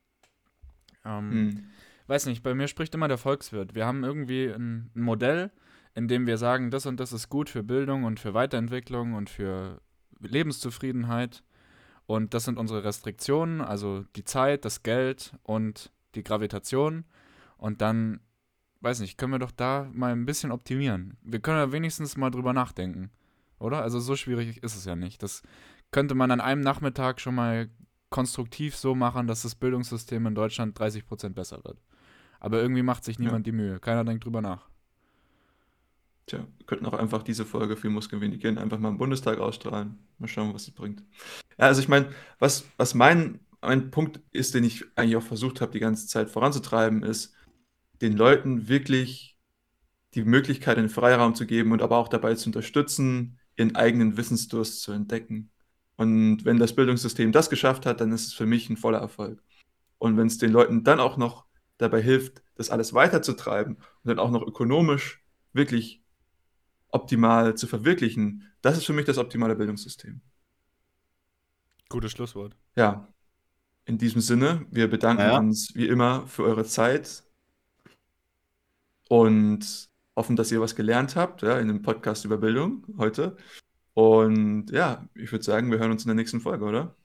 Ähm, Mhm. weiß nicht, bei mir spricht immer der Volkswirt. Wir haben irgendwie 'n 'n Modell, in dem wir sagen, das und das ist gut für Bildung und für Weiterentwicklung und für Lebenszufriedenheit. Und das sind unsere Restriktionen, also die Zeit, das Geld und die Gravitation. Und dann, weiß nicht, können wir doch da mal 'n bisschen optimieren. Wir können ja wenigstens mal drüber nachdenken, oder? Also, so schwierig ist es ja nicht. Das könnte man an einem Nachmittag schon mal konstruktiv so machen, dass das Bildungssystem in Deutschland 30% besser wird. Aber irgendwie macht sich Ja. niemand die Mühe. Keiner denkt drüber nach. Tja, wir könnten auch einfach diese Folge für Muskeln wenig gehen, einfach mal im Bundestag ausstrahlen. Mal schauen, was es bringt. Ja, also ich meine, was was mein mein Punkt ist, den ich eigentlich auch versucht habe, die ganze Zeit voranzutreiben, ist, den Leuten wirklich die Möglichkeit, den Freiraum zu geben und aber auch dabei zu unterstützen, ihren eigenen Wissensdurst zu entdecken. Und wenn das Bildungssystem das geschafft hat, dann ist es für mich 'n voller Erfolg. Und wenn's den Leuten dann auch noch dabei hilft, das alles weiterzutreiben und dann auch noch ökonomisch wirklich optimal zu verwirklichen, das ist für mich das optimale Bildungssystem. Gutes Schlusswort. Ja. In diesem Sinne, wir bedanken Ja. uns wie immer für eure Zeit und hoffen, dass ihr was gelernt habt, ja, in dem Podcast über Bildung heute. Und ja, ich würde sagen, wir hören uns in der nächsten Folge, oder?